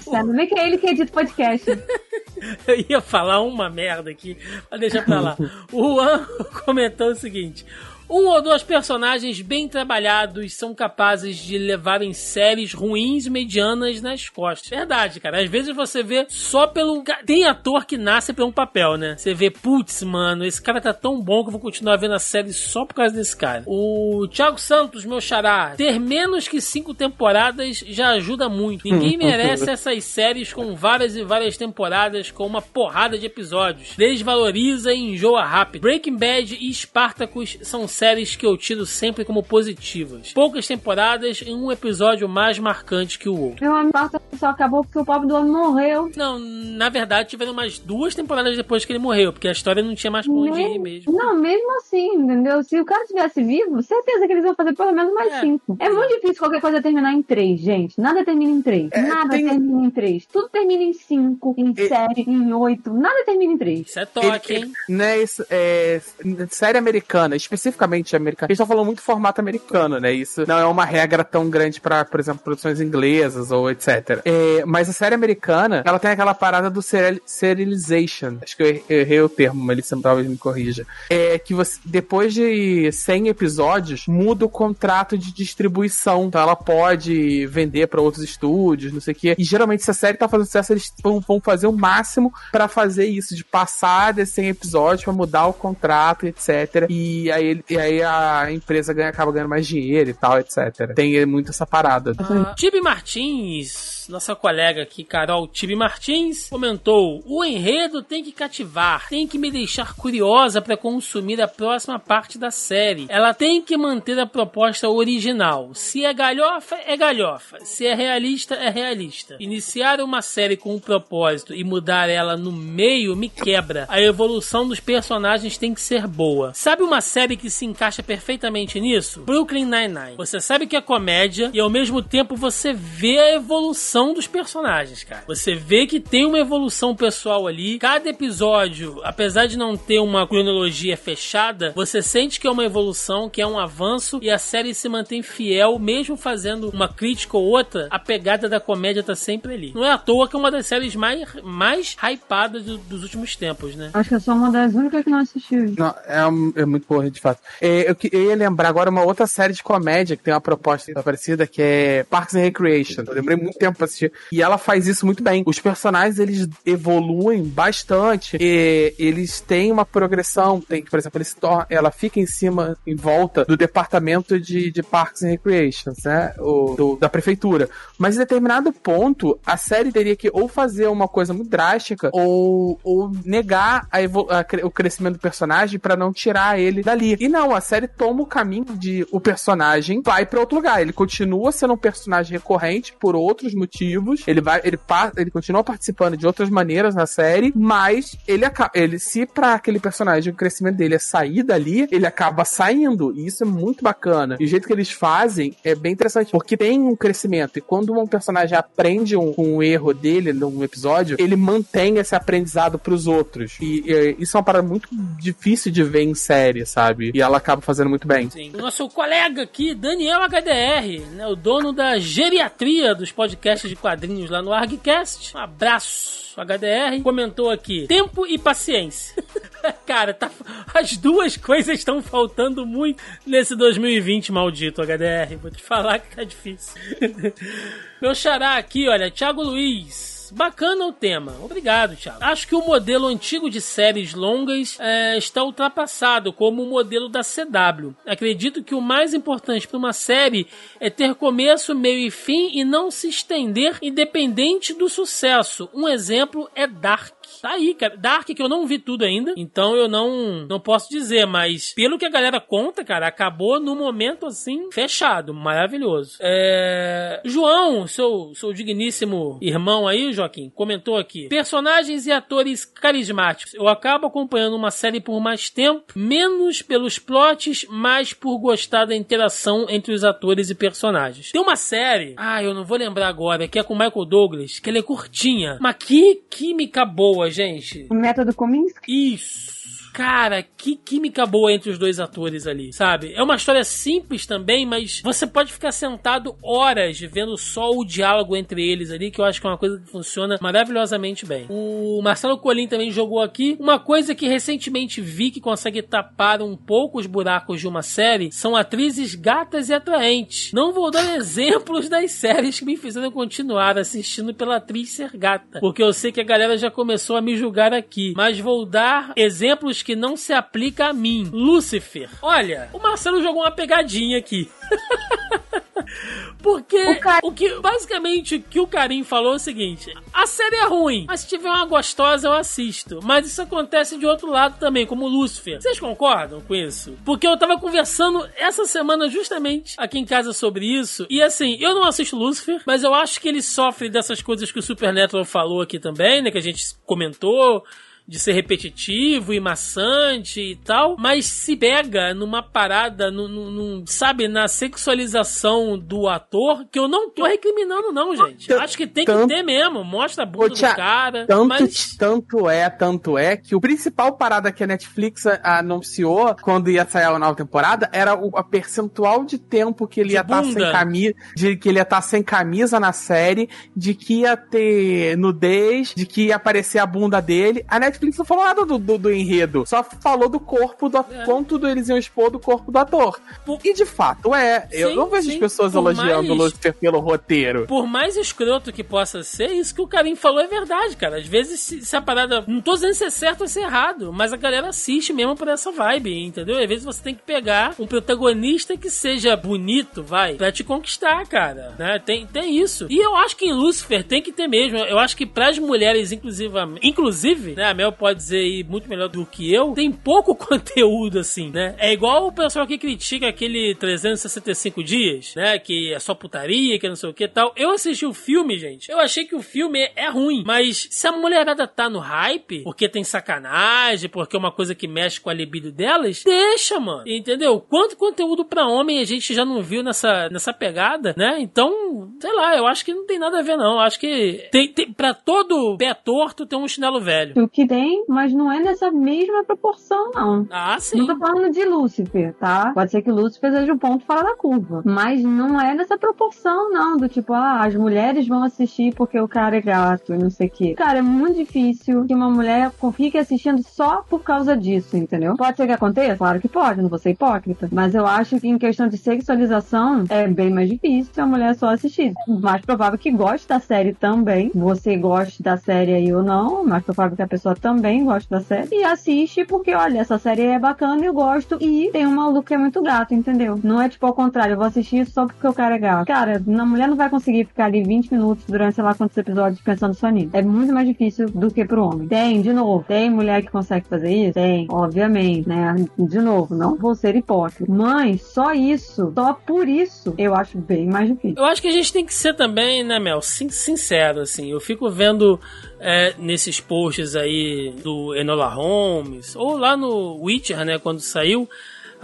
Sabe? Nem que é ele que edita o podcast. Eu ia falar uma merda aqui, mas deixa pra lá. O Juan comentou o seguinte. Um ou dois personagens bem trabalhados são capazes de levarem séries ruins medianas nas costas. Verdade, cara. Às vezes você vê só pelo. Tem ator que nasce pra um papel, né? Você vê, putz, mano, esse cara tá tão bom que eu vou continuar vendo a série só por causa desse cara. O Thiago Santos, meu xará, ter menos que cinco temporadas já ajuda muito. Ninguém merece essas séries com várias e várias temporadas com uma porrada de episódios. Desvaloriza e enjoa rápido. Breaking Bad e Spartacus são séries que eu tiro sempre como positivas. Poucas temporadas e um episódio mais marcante que o outro. Meu amigo só acabou porque o pobre do homem morreu. Não, na verdade tiveram umas duas temporadas depois que ele morreu, porque a história não tinha mais pra onde ir mesmo. Não, mesmo assim, entendeu? Se o cara estivesse vivo, certeza que eles vão fazer pelo menos mais É. cinco. É muito difícil qualquer coisa terminar em três, gente. Nada termina em três. É, Nada tem- termina em três. Tudo termina em cinco, em E- sete, em oito. Nada termina em três. Isso é toque, Ele- hein? né, isso, é, série americana, especificamente americana. Eles estão falando muito formato americano, né? Isso não é uma regra tão grande pra, por exemplo, produções inglesas ou etc. É, mas a série americana, ela tem aquela parada do serial, serialization. Acho que eu er- errei o termo, mas ele talvez me corrija. É que você, depois de 100 episódios, muda o contrato de distribuição. Então ela pode vender pra outros estúdios, não sei o quê. E geralmente, se a série tá fazendo sucesso, eles vão, vão fazer o máximo pra fazer isso, de passar desses 100 episódios, pra mudar o contrato, etc. E aí, ele- e aí a empresa ganha, acaba ganhando mais dinheiro e tal, etc. Tem muito essa parada. A Tibi Martins, nossa colega aqui, Carol Tibi Martins, comentou: O enredo tem que cativar, tem que me deixar curiosa para consumir a próxima parte da série. Ela tem que manter a proposta original. Se é galhofa, é galhofa. Se é realista, é realista. Iniciar uma série com um propósito e mudar ela no meio me quebra. A evolução dos personagens tem que ser boa. Sabe uma série que se encaixa perfeitamente nisso? Brooklyn Nine-Nine. Você sabe que é comédia e ao mesmo tempo você vê a evolução dos personagens, cara. Você vê que tem uma evolução pessoal ali. Cada episódio, apesar de não ter uma cronologia fechada, você sente que é uma evolução, que é um avanço e a série se mantém fiel, mesmo fazendo uma crítica ou outra. A pegada da comédia tá sempre ali. Não é à toa que é uma das séries mais, mais hypadas do- dos últimos tempos, né? Acho que eu sou uma das únicas que não assistiu. Não, é, um- é muito boa, de fato. É, eu, eu, ia lembrar agora uma outra série de comédia que tem uma proposta parecida, que é Parks and Recreation. Eu lembrei muito tempo pra assistir. E ela faz isso muito bem. Os personagens, eles evoluem bastante. E eles têm uma progressão. Tem, por exemplo, ela fica em cima, em volta do departamento de, de Parks and Recreation, né? O, do, da prefeitura. Mas em determinado ponto, a série teria que ou fazer uma coisa muito drástica ou, ou negar a, a, o crescimento do personagem para não tirar ele dali. E não, a série toma o caminho de o personagem vai para outro lugar. Ele continua sendo um personagem recorrente por outros motivos. Ele vai, ele, ele continua participando de outras maneiras na série, mas ele acaba, ele se para aquele personagem o crescimento dele é sair dali, ele acaba saindo. E isso é muito bacana. E o jeito que eles fazem é bem interessante, porque tem um crescimento. E quando um personagem aprende um, um erro dele num episódio, ele mantém esse aprendizado pros outros. E, e isso é uma parada muito difícil de ver em série, sabe? E ela acaba fazendo muito bem. Sim. O nosso colega aqui, Daniel HDR, né, o dono da geriatria dos podcasts de quadrinhos lá no ArgCast. Um abraço. HDR comentou aqui: tempo e paciência. Cara, tá, as duas coisas estão faltando muito nesse 2020 maldito, HDR. Vou te falar que tá difícil. Meu xará aqui, olha, Thiago Luiz. Bacana o tema. Obrigado, Thiago. Acho que o modelo antigo de séries longas é, está ultrapassado, como o modelo da CW. Acredito que o mais importante para uma série é ter começo, meio e fim e não se estender independente do sucesso. Um exemplo é Dark. Tá aí, cara. Dark, que eu não vi tudo ainda, então eu não, não posso dizer, mas pelo que a galera conta, cara, acabou no momento assim, fechado. Maravilhoso. É... João, seu, seu digníssimo irmão aí, Joaquim, comentou aqui: personagens e atores carismáticos. Eu acabo acompanhando uma série por mais tempo, menos pelos plots, mais por gostar da interação entre os atores e personagens. Tem uma série, ah, eu não vou lembrar agora, que é com Michael Douglas, que ela é curtinha, mas que química boa, gente. O método Kominsky? Isso. Cara, que química boa entre os dois atores ali, sabe? É uma história simples também, mas você pode ficar sentado horas vendo só o diálogo entre eles ali, que eu acho que é uma coisa que funciona maravilhosamente bem. O Marcelo Colim também jogou aqui. Uma coisa que recentemente vi que consegue tapar um pouco os buracos de uma série são atrizes gatas e atraentes. Não vou dar exemplos das séries que me fizeram continuar assistindo pela atriz ser gata, porque eu sei que a galera já começou a me julgar aqui, mas vou dar exemplos que não se aplica a mim. Lúcifer. Olha, o Marcelo jogou uma pegadinha aqui. Porque o, Car... o, que basicamente o que o Karim falou é o seguinte: a série é ruim, mas se tiver uma gostosa eu assisto. Mas isso acontece de outro lado também, como Lúcifer. Vocês concordam com isso? Porque eu tava conversando essa semana justamente aqui em casa sobre isso. E assim, eu não assisto Lúcifer, mas eu acho que ele sofre dessas coisas que o Supernatural falou aqui também, né? Que a gente comentou de ser repetitivo e maçante e tal, mas se pega numa parada, num, num, sabe, na sexualização do ator, que eu não tô recriminando, não, gente. Acho que tem que ter mesmo. Mostra a bunda do cara. Tanto, mas... tanto é, tanto é que o principal parada que a Netflix anunciou quando ia sair a nova temporada era o a percentual de tempo que ele de ia estar tá sem camisa, de que ele ia estar tá sem camisa na série, de que ia ter nudez, de que ia aparecer a bunda dele. A Netflix Netflix não falou nada do, do, do enredo, só falou do corpo do é. quanto eles iam expor do corpo do ator. E de fato é. Sim, eu não vejo sim, as pessoas elogiando o Lucifer pelo roteiro. Por mais escroto que possa ser, isso que o Karim falou é verdade, cara. Às vezes, se, se a parada. Não tô dizendo se é certo ou se é errado, mas a galera assiste mesmo por essa vibe, entendeu? Às vezes você tem que pegar um protagonista que seja bonito, vai, pra te conquistar, cara. Né? Tem, tem isso. E eu acho que em Lucifer tem que ter mesmo. Eu acho que pras mulheres, inclusive, inclusive, né, a Pode dizer aí muito melhor do que eu, tem pouco conteúdo assim, né? É igual o pessoal que critica aquele 365 dias, né? Que é só putaria, que não sei o que tal. Eu assisti o filme, gente. Eu achei que o filme é ruim, mas se a mulherada tá no hype, porque tem sacanagem, porque é uma coisa que mexe com a libido delas, deixa, mano. Entendeu? Quanto conteúdo para homem a gente já não viu nessa, nessa pegada, né? Então, sei lá, eu acho que não tem nada a ver, não. Eu acho que tem, tem para todo pé torto tem um chinelo velho. O que tem, mas não é nessa mesma proporção, não. Ah, sim. Não tô falando de Lúcifer, tá? Pode ser que Lúcifer seja um ponto fora da curva. Mas não é nessa proporção, não. Do tipo, ah, as mulheres vão assistir porque o cara é gato e não sei o quê. Cara, é muito difícil que uma mulher fique assistindo só por causa disso, entendeu? Pode ser que aconteça? Claro que pode, não vou ser hipócrita. Mas eu acho que em questão de sexualização é bem mais difícil a mulher só assistir. Mais provável que goste da série também. Você goste da série aí ou não, mais provável que a pessoa também goste da série. E assiste porque, olha, essa série é bacana, eu gosto e tem um maluco que é muito gato, entendeu? Não é tipo ao contrário, eu vou assistir só porque o cara é gato. Cara, a mulher não vai conseguir ficar ali 20 minutos durante sei lá quantos episódios pensando só nisso. É muito mais difícil do que pro homem. Tem, de novo, tem mulher que consegue fazer isso? Tem, obviamente, né? De novo, não vou ser hipócrita. Mas só isso, só por isso, eu acho bem mais difícil. Eu acho que a gente tem que ser também, né, Mel, sin sincero, assim. Eu fico vendo é, nesses posts aí do Enola Holmes, ou lá no Witcher, né, quando saiu,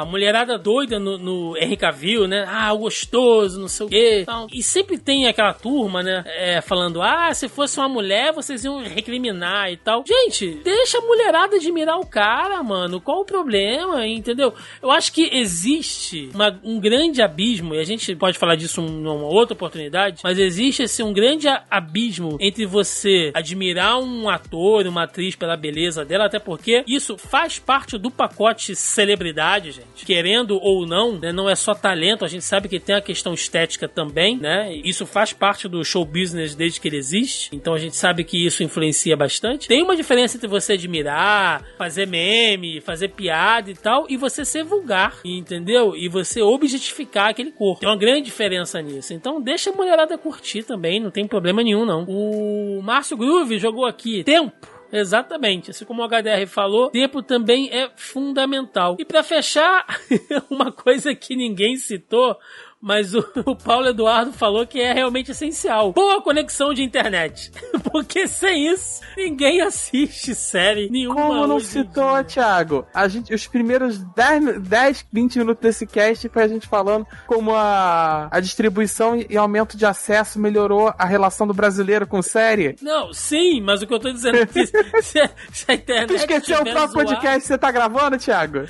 a mulherada doida no, no Cavill, né? Ah, gostoso, não sei o quê. Então, e sempre tem aquela turma, né? É, falando, ah, se fosse uma mulher, vocês iam recriminar e tal. Gente, deixa a mulherada admirar o cara, mano. Qual o problema, entendeu? Eu acho que existe uma, um grande abismo, e a gente pode falar disso numa outra oportunidade, mas existe assim, um grande abismo entre você admirar um ator, uma atriz pela beleza dela, até porque isso faz parte do pacote celebridade, gente querendo ou não, né, não é só talento, a gente sabe que tem a questão estética também, né? Isso faz parte do show business desde que ele existe, então a gente sabe que isso influencia bastante. Tem uma diferença entre você admirar, fazer meme, fazer piada e tal, e você ser vulgar, entendeu? E você objetificar aquele corpo. Tem uma grande diferença nisso. Então deixa a mulherada curtir também, não tem problema nenhum não. O Márcio Groove jogou aqui tempo Exatamente. Assim como o HDR falou, tempo também é fundamental. E para fechar, uma coisa que ninguém citou, mas o, o, Paulo Eduardo falou que é realmente essencial. Boa conexão de internet. Porque sem isso, ninguém assiste série nenhuma. Como não citou, Thiago? A gente, os primeiros 10, 10, 20 minutos desse cast foi a gente falando como a, a distribuição e aumento de acesso melhorou a relação do brasileiro com série. Não, sim, mas o que eu tô dizendo é que se, se, se a internet. Tu esqueceu o próprio podcast que você tá gravando, Thiago?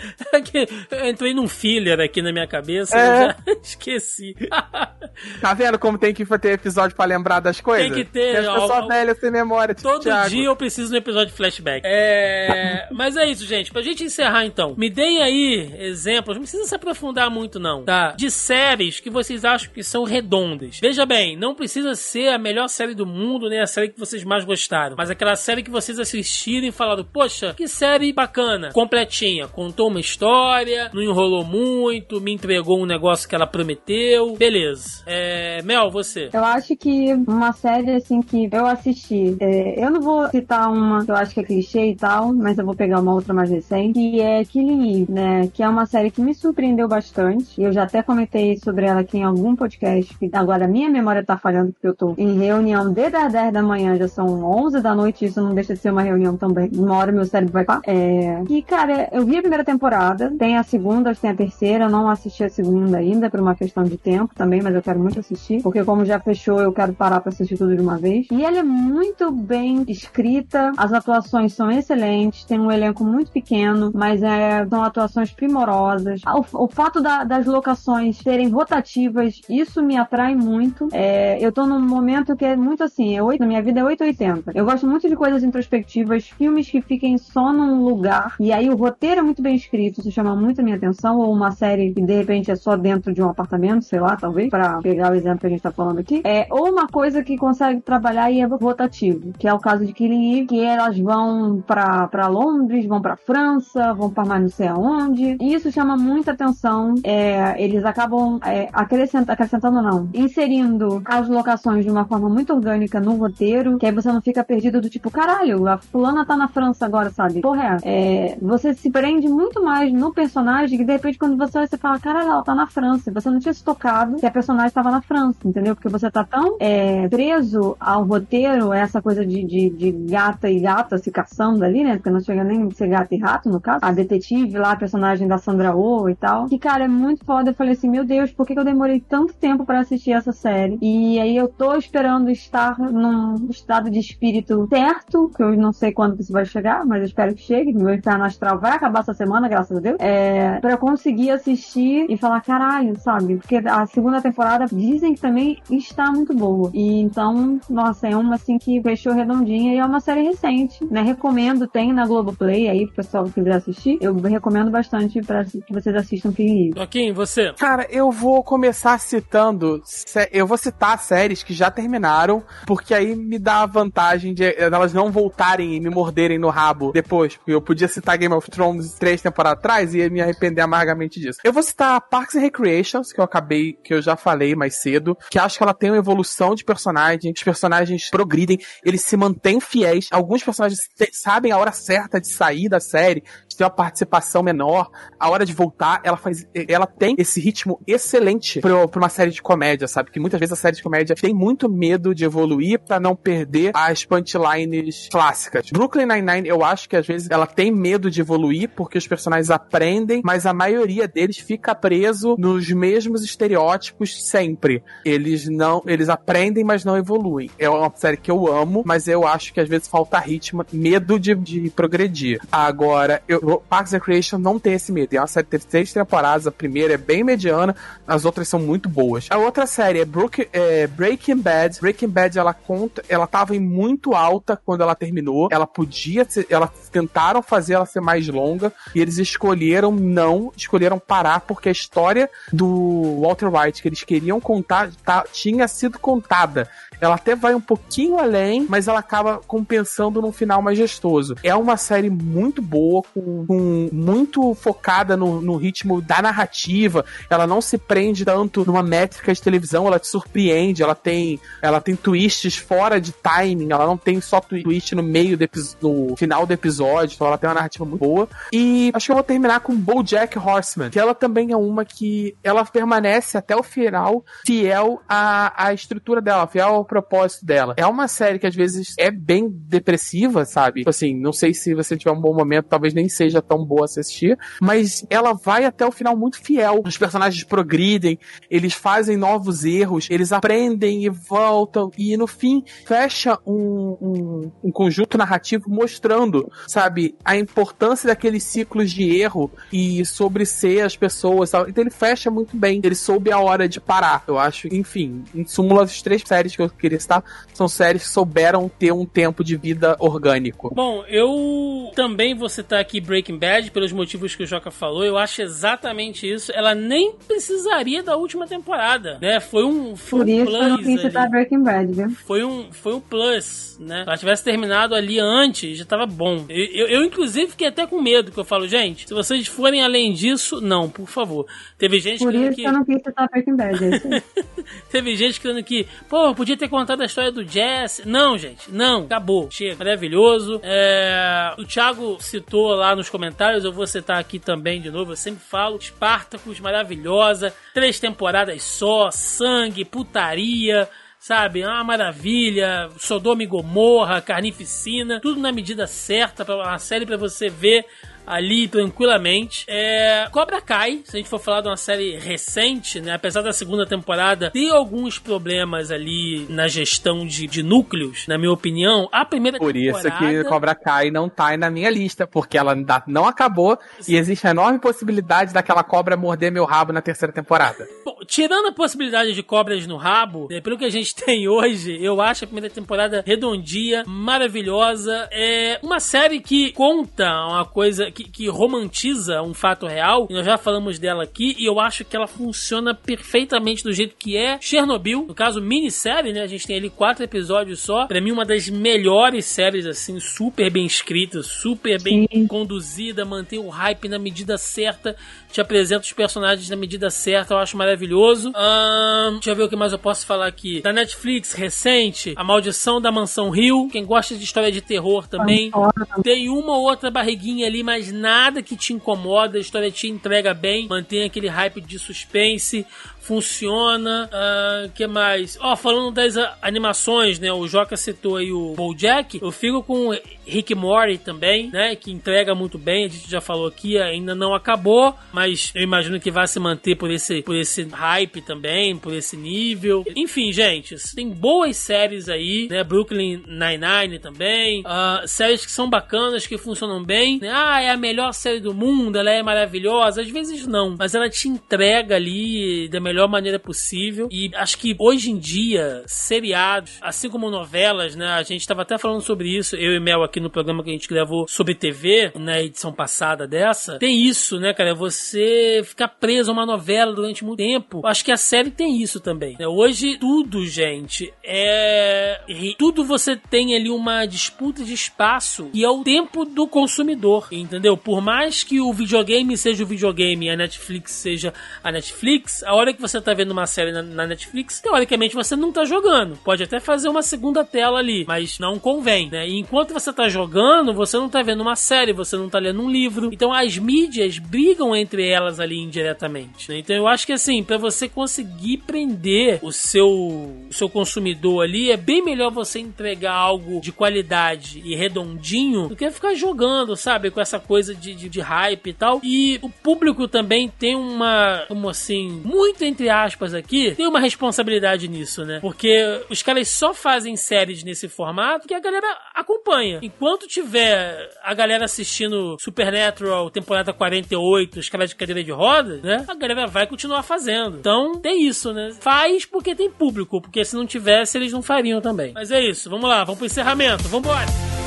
entrei num filler aqui na minha cabeça. É. já esqueci. tá vendo como tem que ter episódio pra lembrar das coisas? Tem que ter. As pessoas velhas sem memória. Todo Thiago. dia eu preciso de um episódio de flashback. É... Mas é isso, gente. Pra gente encerrar então, me deem aí exemplos, não precisa se aprofundar muito não, tá? De séries que vocês acham que são redondas. Veja bem, não precisa ser a melhor série do mundo, nem a série que vocês mais gostaram, mas aquela série que vocês assistiram e falaram, poxa, que série bacana, completinha, contou uma história, não enrolou muito, me entregou um negócio que ela prometeu. Beleza. É, Mel, você. Eu acho que uma série assim que eu assisti, é, eu não vou citar uma que eu acho que é clichê e tal, mas eu vou pegar uma outra mais recente, que é Killing Eve, né? Que é uma série que me surpreendeu bastante. Eu já até comentei sobre ela aqui em algum podcast, que agora minha memória tá falhando porque eu tô em reunião desde as 10 da manhã, já são 11 da noite, isso não deixa de ser uma reunião também. Uma hora meu cérebro vai parar. É... E, cara, eu vi a primeira temporada, tem a segunda, tem a terceira, eu não assisti a segunda ainda, por uma questão de tempo também, mas eu quero muito assistir, porque como já fechou, eu quero parar para assistir tudo de uma vez. E ela é muito bem escrita, as atuações são excelentes, tem um elenco muito pequeno, mas é, são atuações primorosas. O, o fato da, das locações serem rotativas, isso me atrai muito. É, eu tô num momento que é muito assim, é 8, na minha vida é 880. Eu gosto muito de coisas introspectivas, filmes que fiquem só num lugar, e aí o roteiro é muito bem escrito, isso chama muito a minha atenção, ou uma série que de repente é só dentro de um apartamento, sei lá, talvez, para pegar o exemplo que a gente tá falando aqui, é ou uma coisa que consegue trabalhar e é rotativo, que é o caso de Killing Eve, que elas vão para Londres, vão para França, vão para mais não sei aonde, e isso chama muita atenção. É, eles acabam é, acrescent, acrescentando, não, inserindo as locações de uma forma muito orgânica no roteiro, que aí você não fica perdido do tipo, caralho, a fulana tá na França agora, sabe? Porra, é, é você se prende muito mais mais no personagem que de repente quando você olha, você fala, caralho, ela tá na França. Você não tinha se tocado que a personagem estava na França, entendeu? Porque você tá tão é, preso ao roteiro, essa coisa de, de, de, gata e gata se caçando ali, né? Porque não chega nem a ser gata e rato, no caso. A detetive lá, a personagem da Sandra Oh e tal. Que, cara, é muito foda. Eu falei assim, meu Deus, por que, que eu demorei tanto tempo para assistir essa série? E aí eu tô esperando estar num estado de espírito certo, que eu não sei quando isso vai chegar, mas eu espero que chegue. Meu inferno astral vai acabar essa semana, graças a Deus. É, pra eu conseguir assistir e falar, caralho, sabe? Porque a segunda temporada dizem que também está muito boa. E então, nossa, é uma assim que fechou redondinha e é uma série recente, né? Recomendo, tem na Globoplay aí pro pessoal que quiser assistir. Eu recomendo bastante para que vocês assistam King Joaquim, você? Cara, eu vou começar citando, eu vou citar séries que já terminaram, porque aí me dá a vantagem de elas não voltarem e me morderem no rabo depois, porque eu podia citar Game of Thrones três temporadas atrás e ia me arrepender amargamente disso. Eu vou citar Parks and Recreations, que eu acabei, que eu já falei mais cedo, que acho que ela tem uma evolução de personagem, os personagens progridem, eles se mantêm fiéis, alguns personagens sabem a hora certa de sair da série, ter uma participação menor, a hora de voltar, ela faz, ela tem esse ritmo excelente pra uma série de comédia, sabe? Que muitas vezes a série de comédia tem muito medo de evoluir para não perder as punchlines clássicas. Brooklyn Nine-Nine, eu acho que às vezes ela tem medo de evoluir porque os personagens aprendem, mas a maioria deles fica preso nos mesmos estereótipos sempre. Eles não, eles aprendem, mas não evoluem. É uma série que eu amo, mas eu acho que às vezes falta ritmo, medo de, de progredir. Agora, eu, Parks and Recreation não tem esse medo. É uma série que teve temporadas, a primeira é bem mediana, as outras são muito boas. A outra série é, Brook, é Breaking Bad. Breaking Bad, ela conta, ela tava em muito alta quando ela terminou. Ela podia ser, ela tentaram fazer ela ser mais longa e eles escolheram não, escolheram parar porque a história do Walter White que eles queriam contar tá, tinha sido contada. Ela até vai um pouquinho além, mas ela acaba compensando num final majestoso. É uma série muito boa, com, muito focada no, no, ritmo da narrativa. Ela não se prende tanto numa métrica de televisão, ela te surpreende, ela tem, ela tem twists fora de timing, ela não tem só twist no meio do no final do episódio, então ela tem uma narrativa muito boa. E acho que eu vou terminar com BoJack Horseman, que ela também é uma que ela permanece até o final fiel à, à estrutura dela, fiel ao propósito dela. É uma série que às vezes é bem depressiva, sabe? Tipo assim, não sei se você tiver um bom momento, talvez nem seja tão boa assistir, mas ela vai até o final muito fiel. Os personagens progridem, eles fazem novos erros, eles aprendem e voltam, e no fim fecha um, um, um conjunto narrativo mostrando, sabe, a importância daqueles ciclos de erro e sobre ser as pessoas. Sabe? Então ele fecha muito bem. Ele soube a hora de parar. Eu acho, enfim, em súmula, as três séries que eu queria citar são séries que souberam ter um tempo de vida orgânico. Bom, eu também vou citar aqui Breaking Bad pelos motivos que o Joca falou. Eu acho exatamente isso. Ela nem precisaria da última temporada, né? Foi um, foi Por um isso plus eu não quis citar Breaking Bad, viu? Foi um, foi um plus, né? Se ela tivesse terminado ali antes, já tava bom. Eu, eu, eu, inclusive, fiquei até com medo, que eu falo, gente, se vocês forem além disso, não, por favor. Teve gente Por isso que... eu não quis citar Breaking Bad. É Teve gente querendo que, pô, podia ter contado a história do Jesse. Não, gente, não, acabou. Chega, maravilhoso. É... O Thiago citou lá nos comentários, eu vou citar aqui também de novo, eu sempre falo. Spartacus, maravilhosa. Três temporadas só, sangue, putaria sabe? Uma maravilha, Sodoma e Gomorra, Carnificina, tudo na medida certa para uma série para você ver ali tranquilamente. É, Cobra Kai, se a gente for falar de uma série recente, né? Apesar da segunda temporada ter alguns problemas ali na gestão de, de núcleos, na minha opinião, a primeira Por temporada... Por isso que Cobra Kai não tá na minha lista, porque ela não acabou Sim. e existe a enorme possibilidade daquela cobra morder meu rabo na terceira temporada. Bom, tirando a possibilidade de cobras no rabo, né, pelo que a gente tem hoje, eu acho a primeira temporada redondia, maravilhosa. É uma série que conta uma coisa que, que, romantiza um fato real, e nós já falamos dela aqui, e eu acho que ela funciona perfeitamente do jeito que é Chernobyl, no caso minissérie, né? A gente tem ali quatro episódios só. Pra mim, uma das melhores séries, assim, super bem escrita, super bem Sim. conduzida, mantém o hype na medida certa, te apresenta os personagens na medida certa, eu acho maravilhoso. Um, deixa eu ver o que mais eu posso falar aqui. Da Netflix, recente, A Maldição da Mansão Rio. Quem gosta de história de terror também. Tem uma ou outra barriguinha ali, mas mais nada que te incomoda, a história te entrega bem, mantém aquele hype de suspense, funciona. Uh, que mais? Ó, oh, falando das animações, né? O Joca citou aí o BoJack. Eu fico com Rick Mori também, né? Que entrega muito bem. A gente já falou aqui, ainda não acabou, mas eu imagino que vai se manter por esse, por esse hype também, por esse nível. Enfim, gente, tem boas séries aí, né? Brooklyn Nine-Nine também. Uh, séries que são bacanas, que funcionam bem. Né? Ah, é a melhor série do mundo, ela é maravilhosa. Às vezes não, mas ela te entrega ali da melhor maneira possível. E acho que hoje em dia, seriados, assim como novelas, né? A gente estava até falando sobre isso, eu e Mel aqui no programa que a gente gravou sobre TV, na edição passada dessa. Tem isso, né, cara? Você ficar preso a uma novela durante muito tempo. Acho que a série tem isso também. Né? Hoje, tudo, gente, é. Tudo você tem ali uma disputa de espaço e é o tempo do consumidor, entendeu? Por mais que o videogame seja o videogame e a Netflix seja a Netflix, a hora que você tá vendo uma série na, na Netflix, teoricamente você não tá jogando. Pode até fazer uma segunda tela ali, mas não convém, né? E enquanto você tá jogando, você não tá vendo uma série, você não tá lendo um livro. Então as mídias brigam entre elas ali indiretamente. Né? Então eu acho que assim, para você conseguir prender o seu, o seu consumidor ali, é bem melhor você entregar algo de qualidade e redondinho do que ficar jogando, sabe? Com essa coisa de, de, de hype e tal. E o público também tem uma, como assim, muito entre aspas aqui, tem uma responsabilidade nisso, né? Porque os caras só fazem séries nesse formato que a galera acompanha. Enquanto tiver a galera assistindo Supernatural, temporada 48, os caras de cadeira de roda, né? A galera vai continuar fazendo. Então, tem isso, né? Faz porque tem público, porque se não tivesse, eles não fariam também. Mas é isso, vamos lá, vamos pro encerramento, vambora!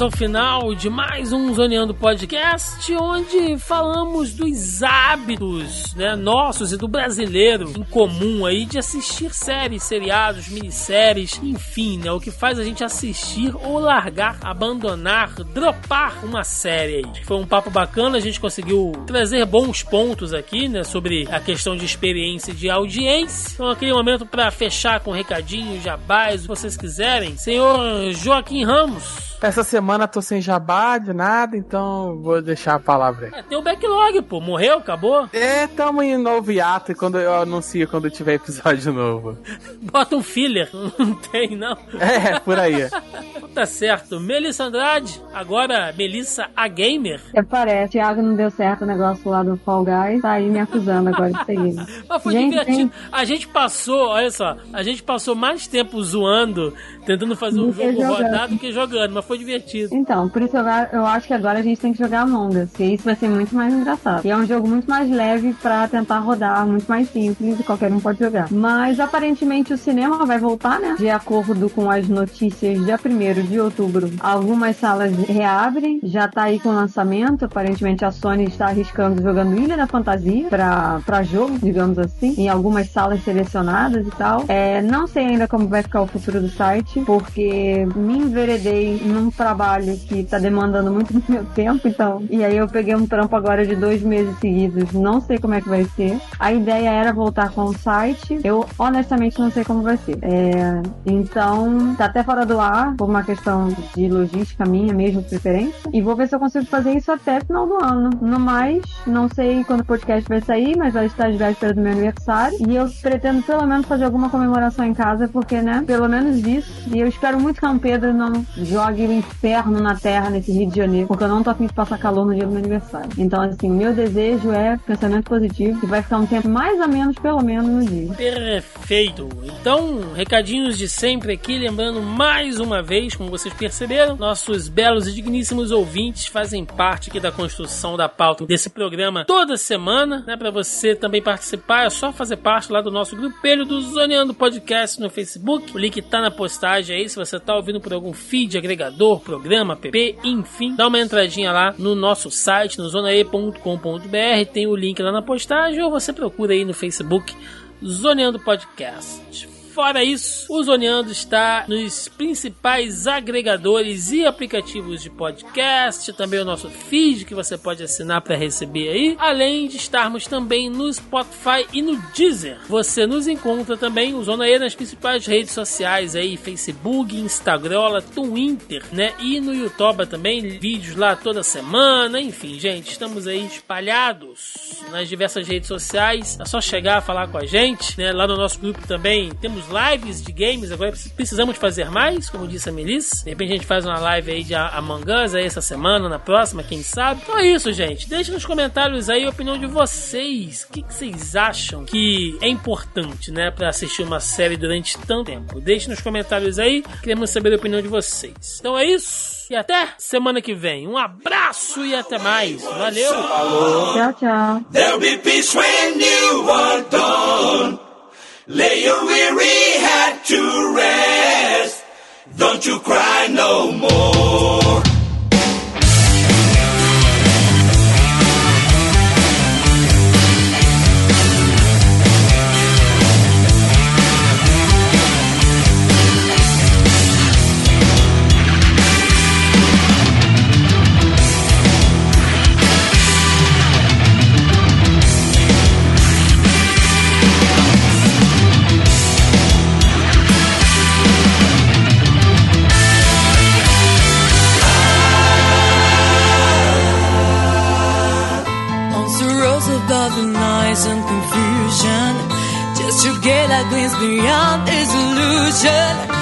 Chegamos ao final de mais um Zoneando Podcast, onde falamos dos hábitos né, nossos e do brasileiro em comum aí de assistir séries, seriados, minisséries, enfim, né, o que faz a gente assistir ou largar, abandonar, dropar uma série aí. Foi um papo bacana, a gente conseguiu trazer bons pontos aqui, né, sobre a questão de experiência de audiência. Então, aquele momento para fechar com recadinhos, jabás, se vocês quiserem. Senhor Joaquim Ramos, essa semana tô sem jabá de nada, então vou deixar a palavra aí. É, tem o backlog, pô. Morreu? Acabou? É, tamo em novo hiato quando eu anuncio quando tiver episódio novo. Bota um filler. Não tem, não. É, por aí. tá certo. Melissa Andrade, agora Melissa a Gamer. É, parece. Thiago não deu certo o negócio lá do Fall Guys, tá aí me acusando agora de seguir. Mas foi gente, divertido. Gente... A gente passou, olha só, a gente passou mais tempo zoando, tentando fazer um jogo rodado que jogando, mas foi divertido. Então, por isso eu, eu acho que agora a gente tem que jogar Among Us, que isso vai ser muito mais engraçado. E é um jogo muito mais leve pra tentar rodar, muito mais simples e qualquer um pode jogar. Mas aparentemente o cinema vai voltar, né? De acordo com as notícias, dia 1 de outubro, algumas salas reabrem, já tá aí com lançamento. Aparentemente a Sony está arriscando jogando Ilha da Fantasia pra, pra jogo, digamos assim, em algumas salas selecionadas e tal. É, não sei ainda como vai ficar o futuro do site, porque me enveredei num trabalho que tá demandando muito do meu tempo, então. E aí eu peguei um trampo agora de dois meses seguidos, não sei como é que vai ser. A ideia era voltar com o site, eu honestamente não sei como vai ser. É, então, tá até fora do ar, por uma questão de logística minha mesmo, preferência. E vou ver se eu consigo fazer isso até final do ano. No mais, não sei quando o podcast vai sair, mas vai estar às vésperas do meu aniversário. E eu pretendo pelo menos fazer alguma comemoração em casa, porque, né, pelo menos isso. E eu espero muito que a Pedro não jogue o inferno na Terra nesse Rio de Janeiro, porque eu não tô afim de passar calor no dia do meu aniversário. Então, assim, meu desejo é pensamento positivo, que vai ficar um tempo mais ou menos, pelo menos, no dia. Perfeito. Então, recadinhos de sempre aqui, lembrando mais uma vez, como vocês perceberam. Nossos belos e digníssimos ouvintes fazem parte aqui da construção da pauta desse programa toda semana, né? Para você também participar, é só fazer parte lá do nosso grupelho do Zoneando Podcast no Facebook. O link tá na postagem aí, se você tá ouvindo por algum feed, agregador, programa, app, enfim, dá uma entradinha lá no nosso site, no zonae.com.br, tem o link lá na postagem, ou você procura aí no Facebook Zoneando Podcast. Fora isso, o Zoneando está nos principais agregadores e aplicativos de podcast, também o nosso feed que você pode assinar para receber aí, além de estarmos também no Spotify e no Deezer. Você nos encontra também o Zona E nas principais redes sociais aí, Facebook, Instagram, Twitter, né? E no YouTube também, vídeos lá toda semana, enfim, gente, estamos aí espalhados nas diversas redes sociais. É só chegar, falar com a gente, né? Lá no nosso grupo também temos lives de games, agora precisamos fazer mais, como disse a Melissa. De repente a gente faz uma live aí de Among Us aí essa semana, na próxima, quem sabe. Então é isso, gente. Deixe nos comentários aí a opinião de vocês. O que, que vocês acham que é importante, né, para assistir uma série durante tanto tempo? Deixe nos comentários aí. Queremos saber a opinião de vocês. Então é isso. E até semana que vem. Um abraço e até mais. Valeu. Tchau, tchau. There'll be peace when you are gone. Lay your weary head to rest. Don't you cry no more. wins beyond this illusion.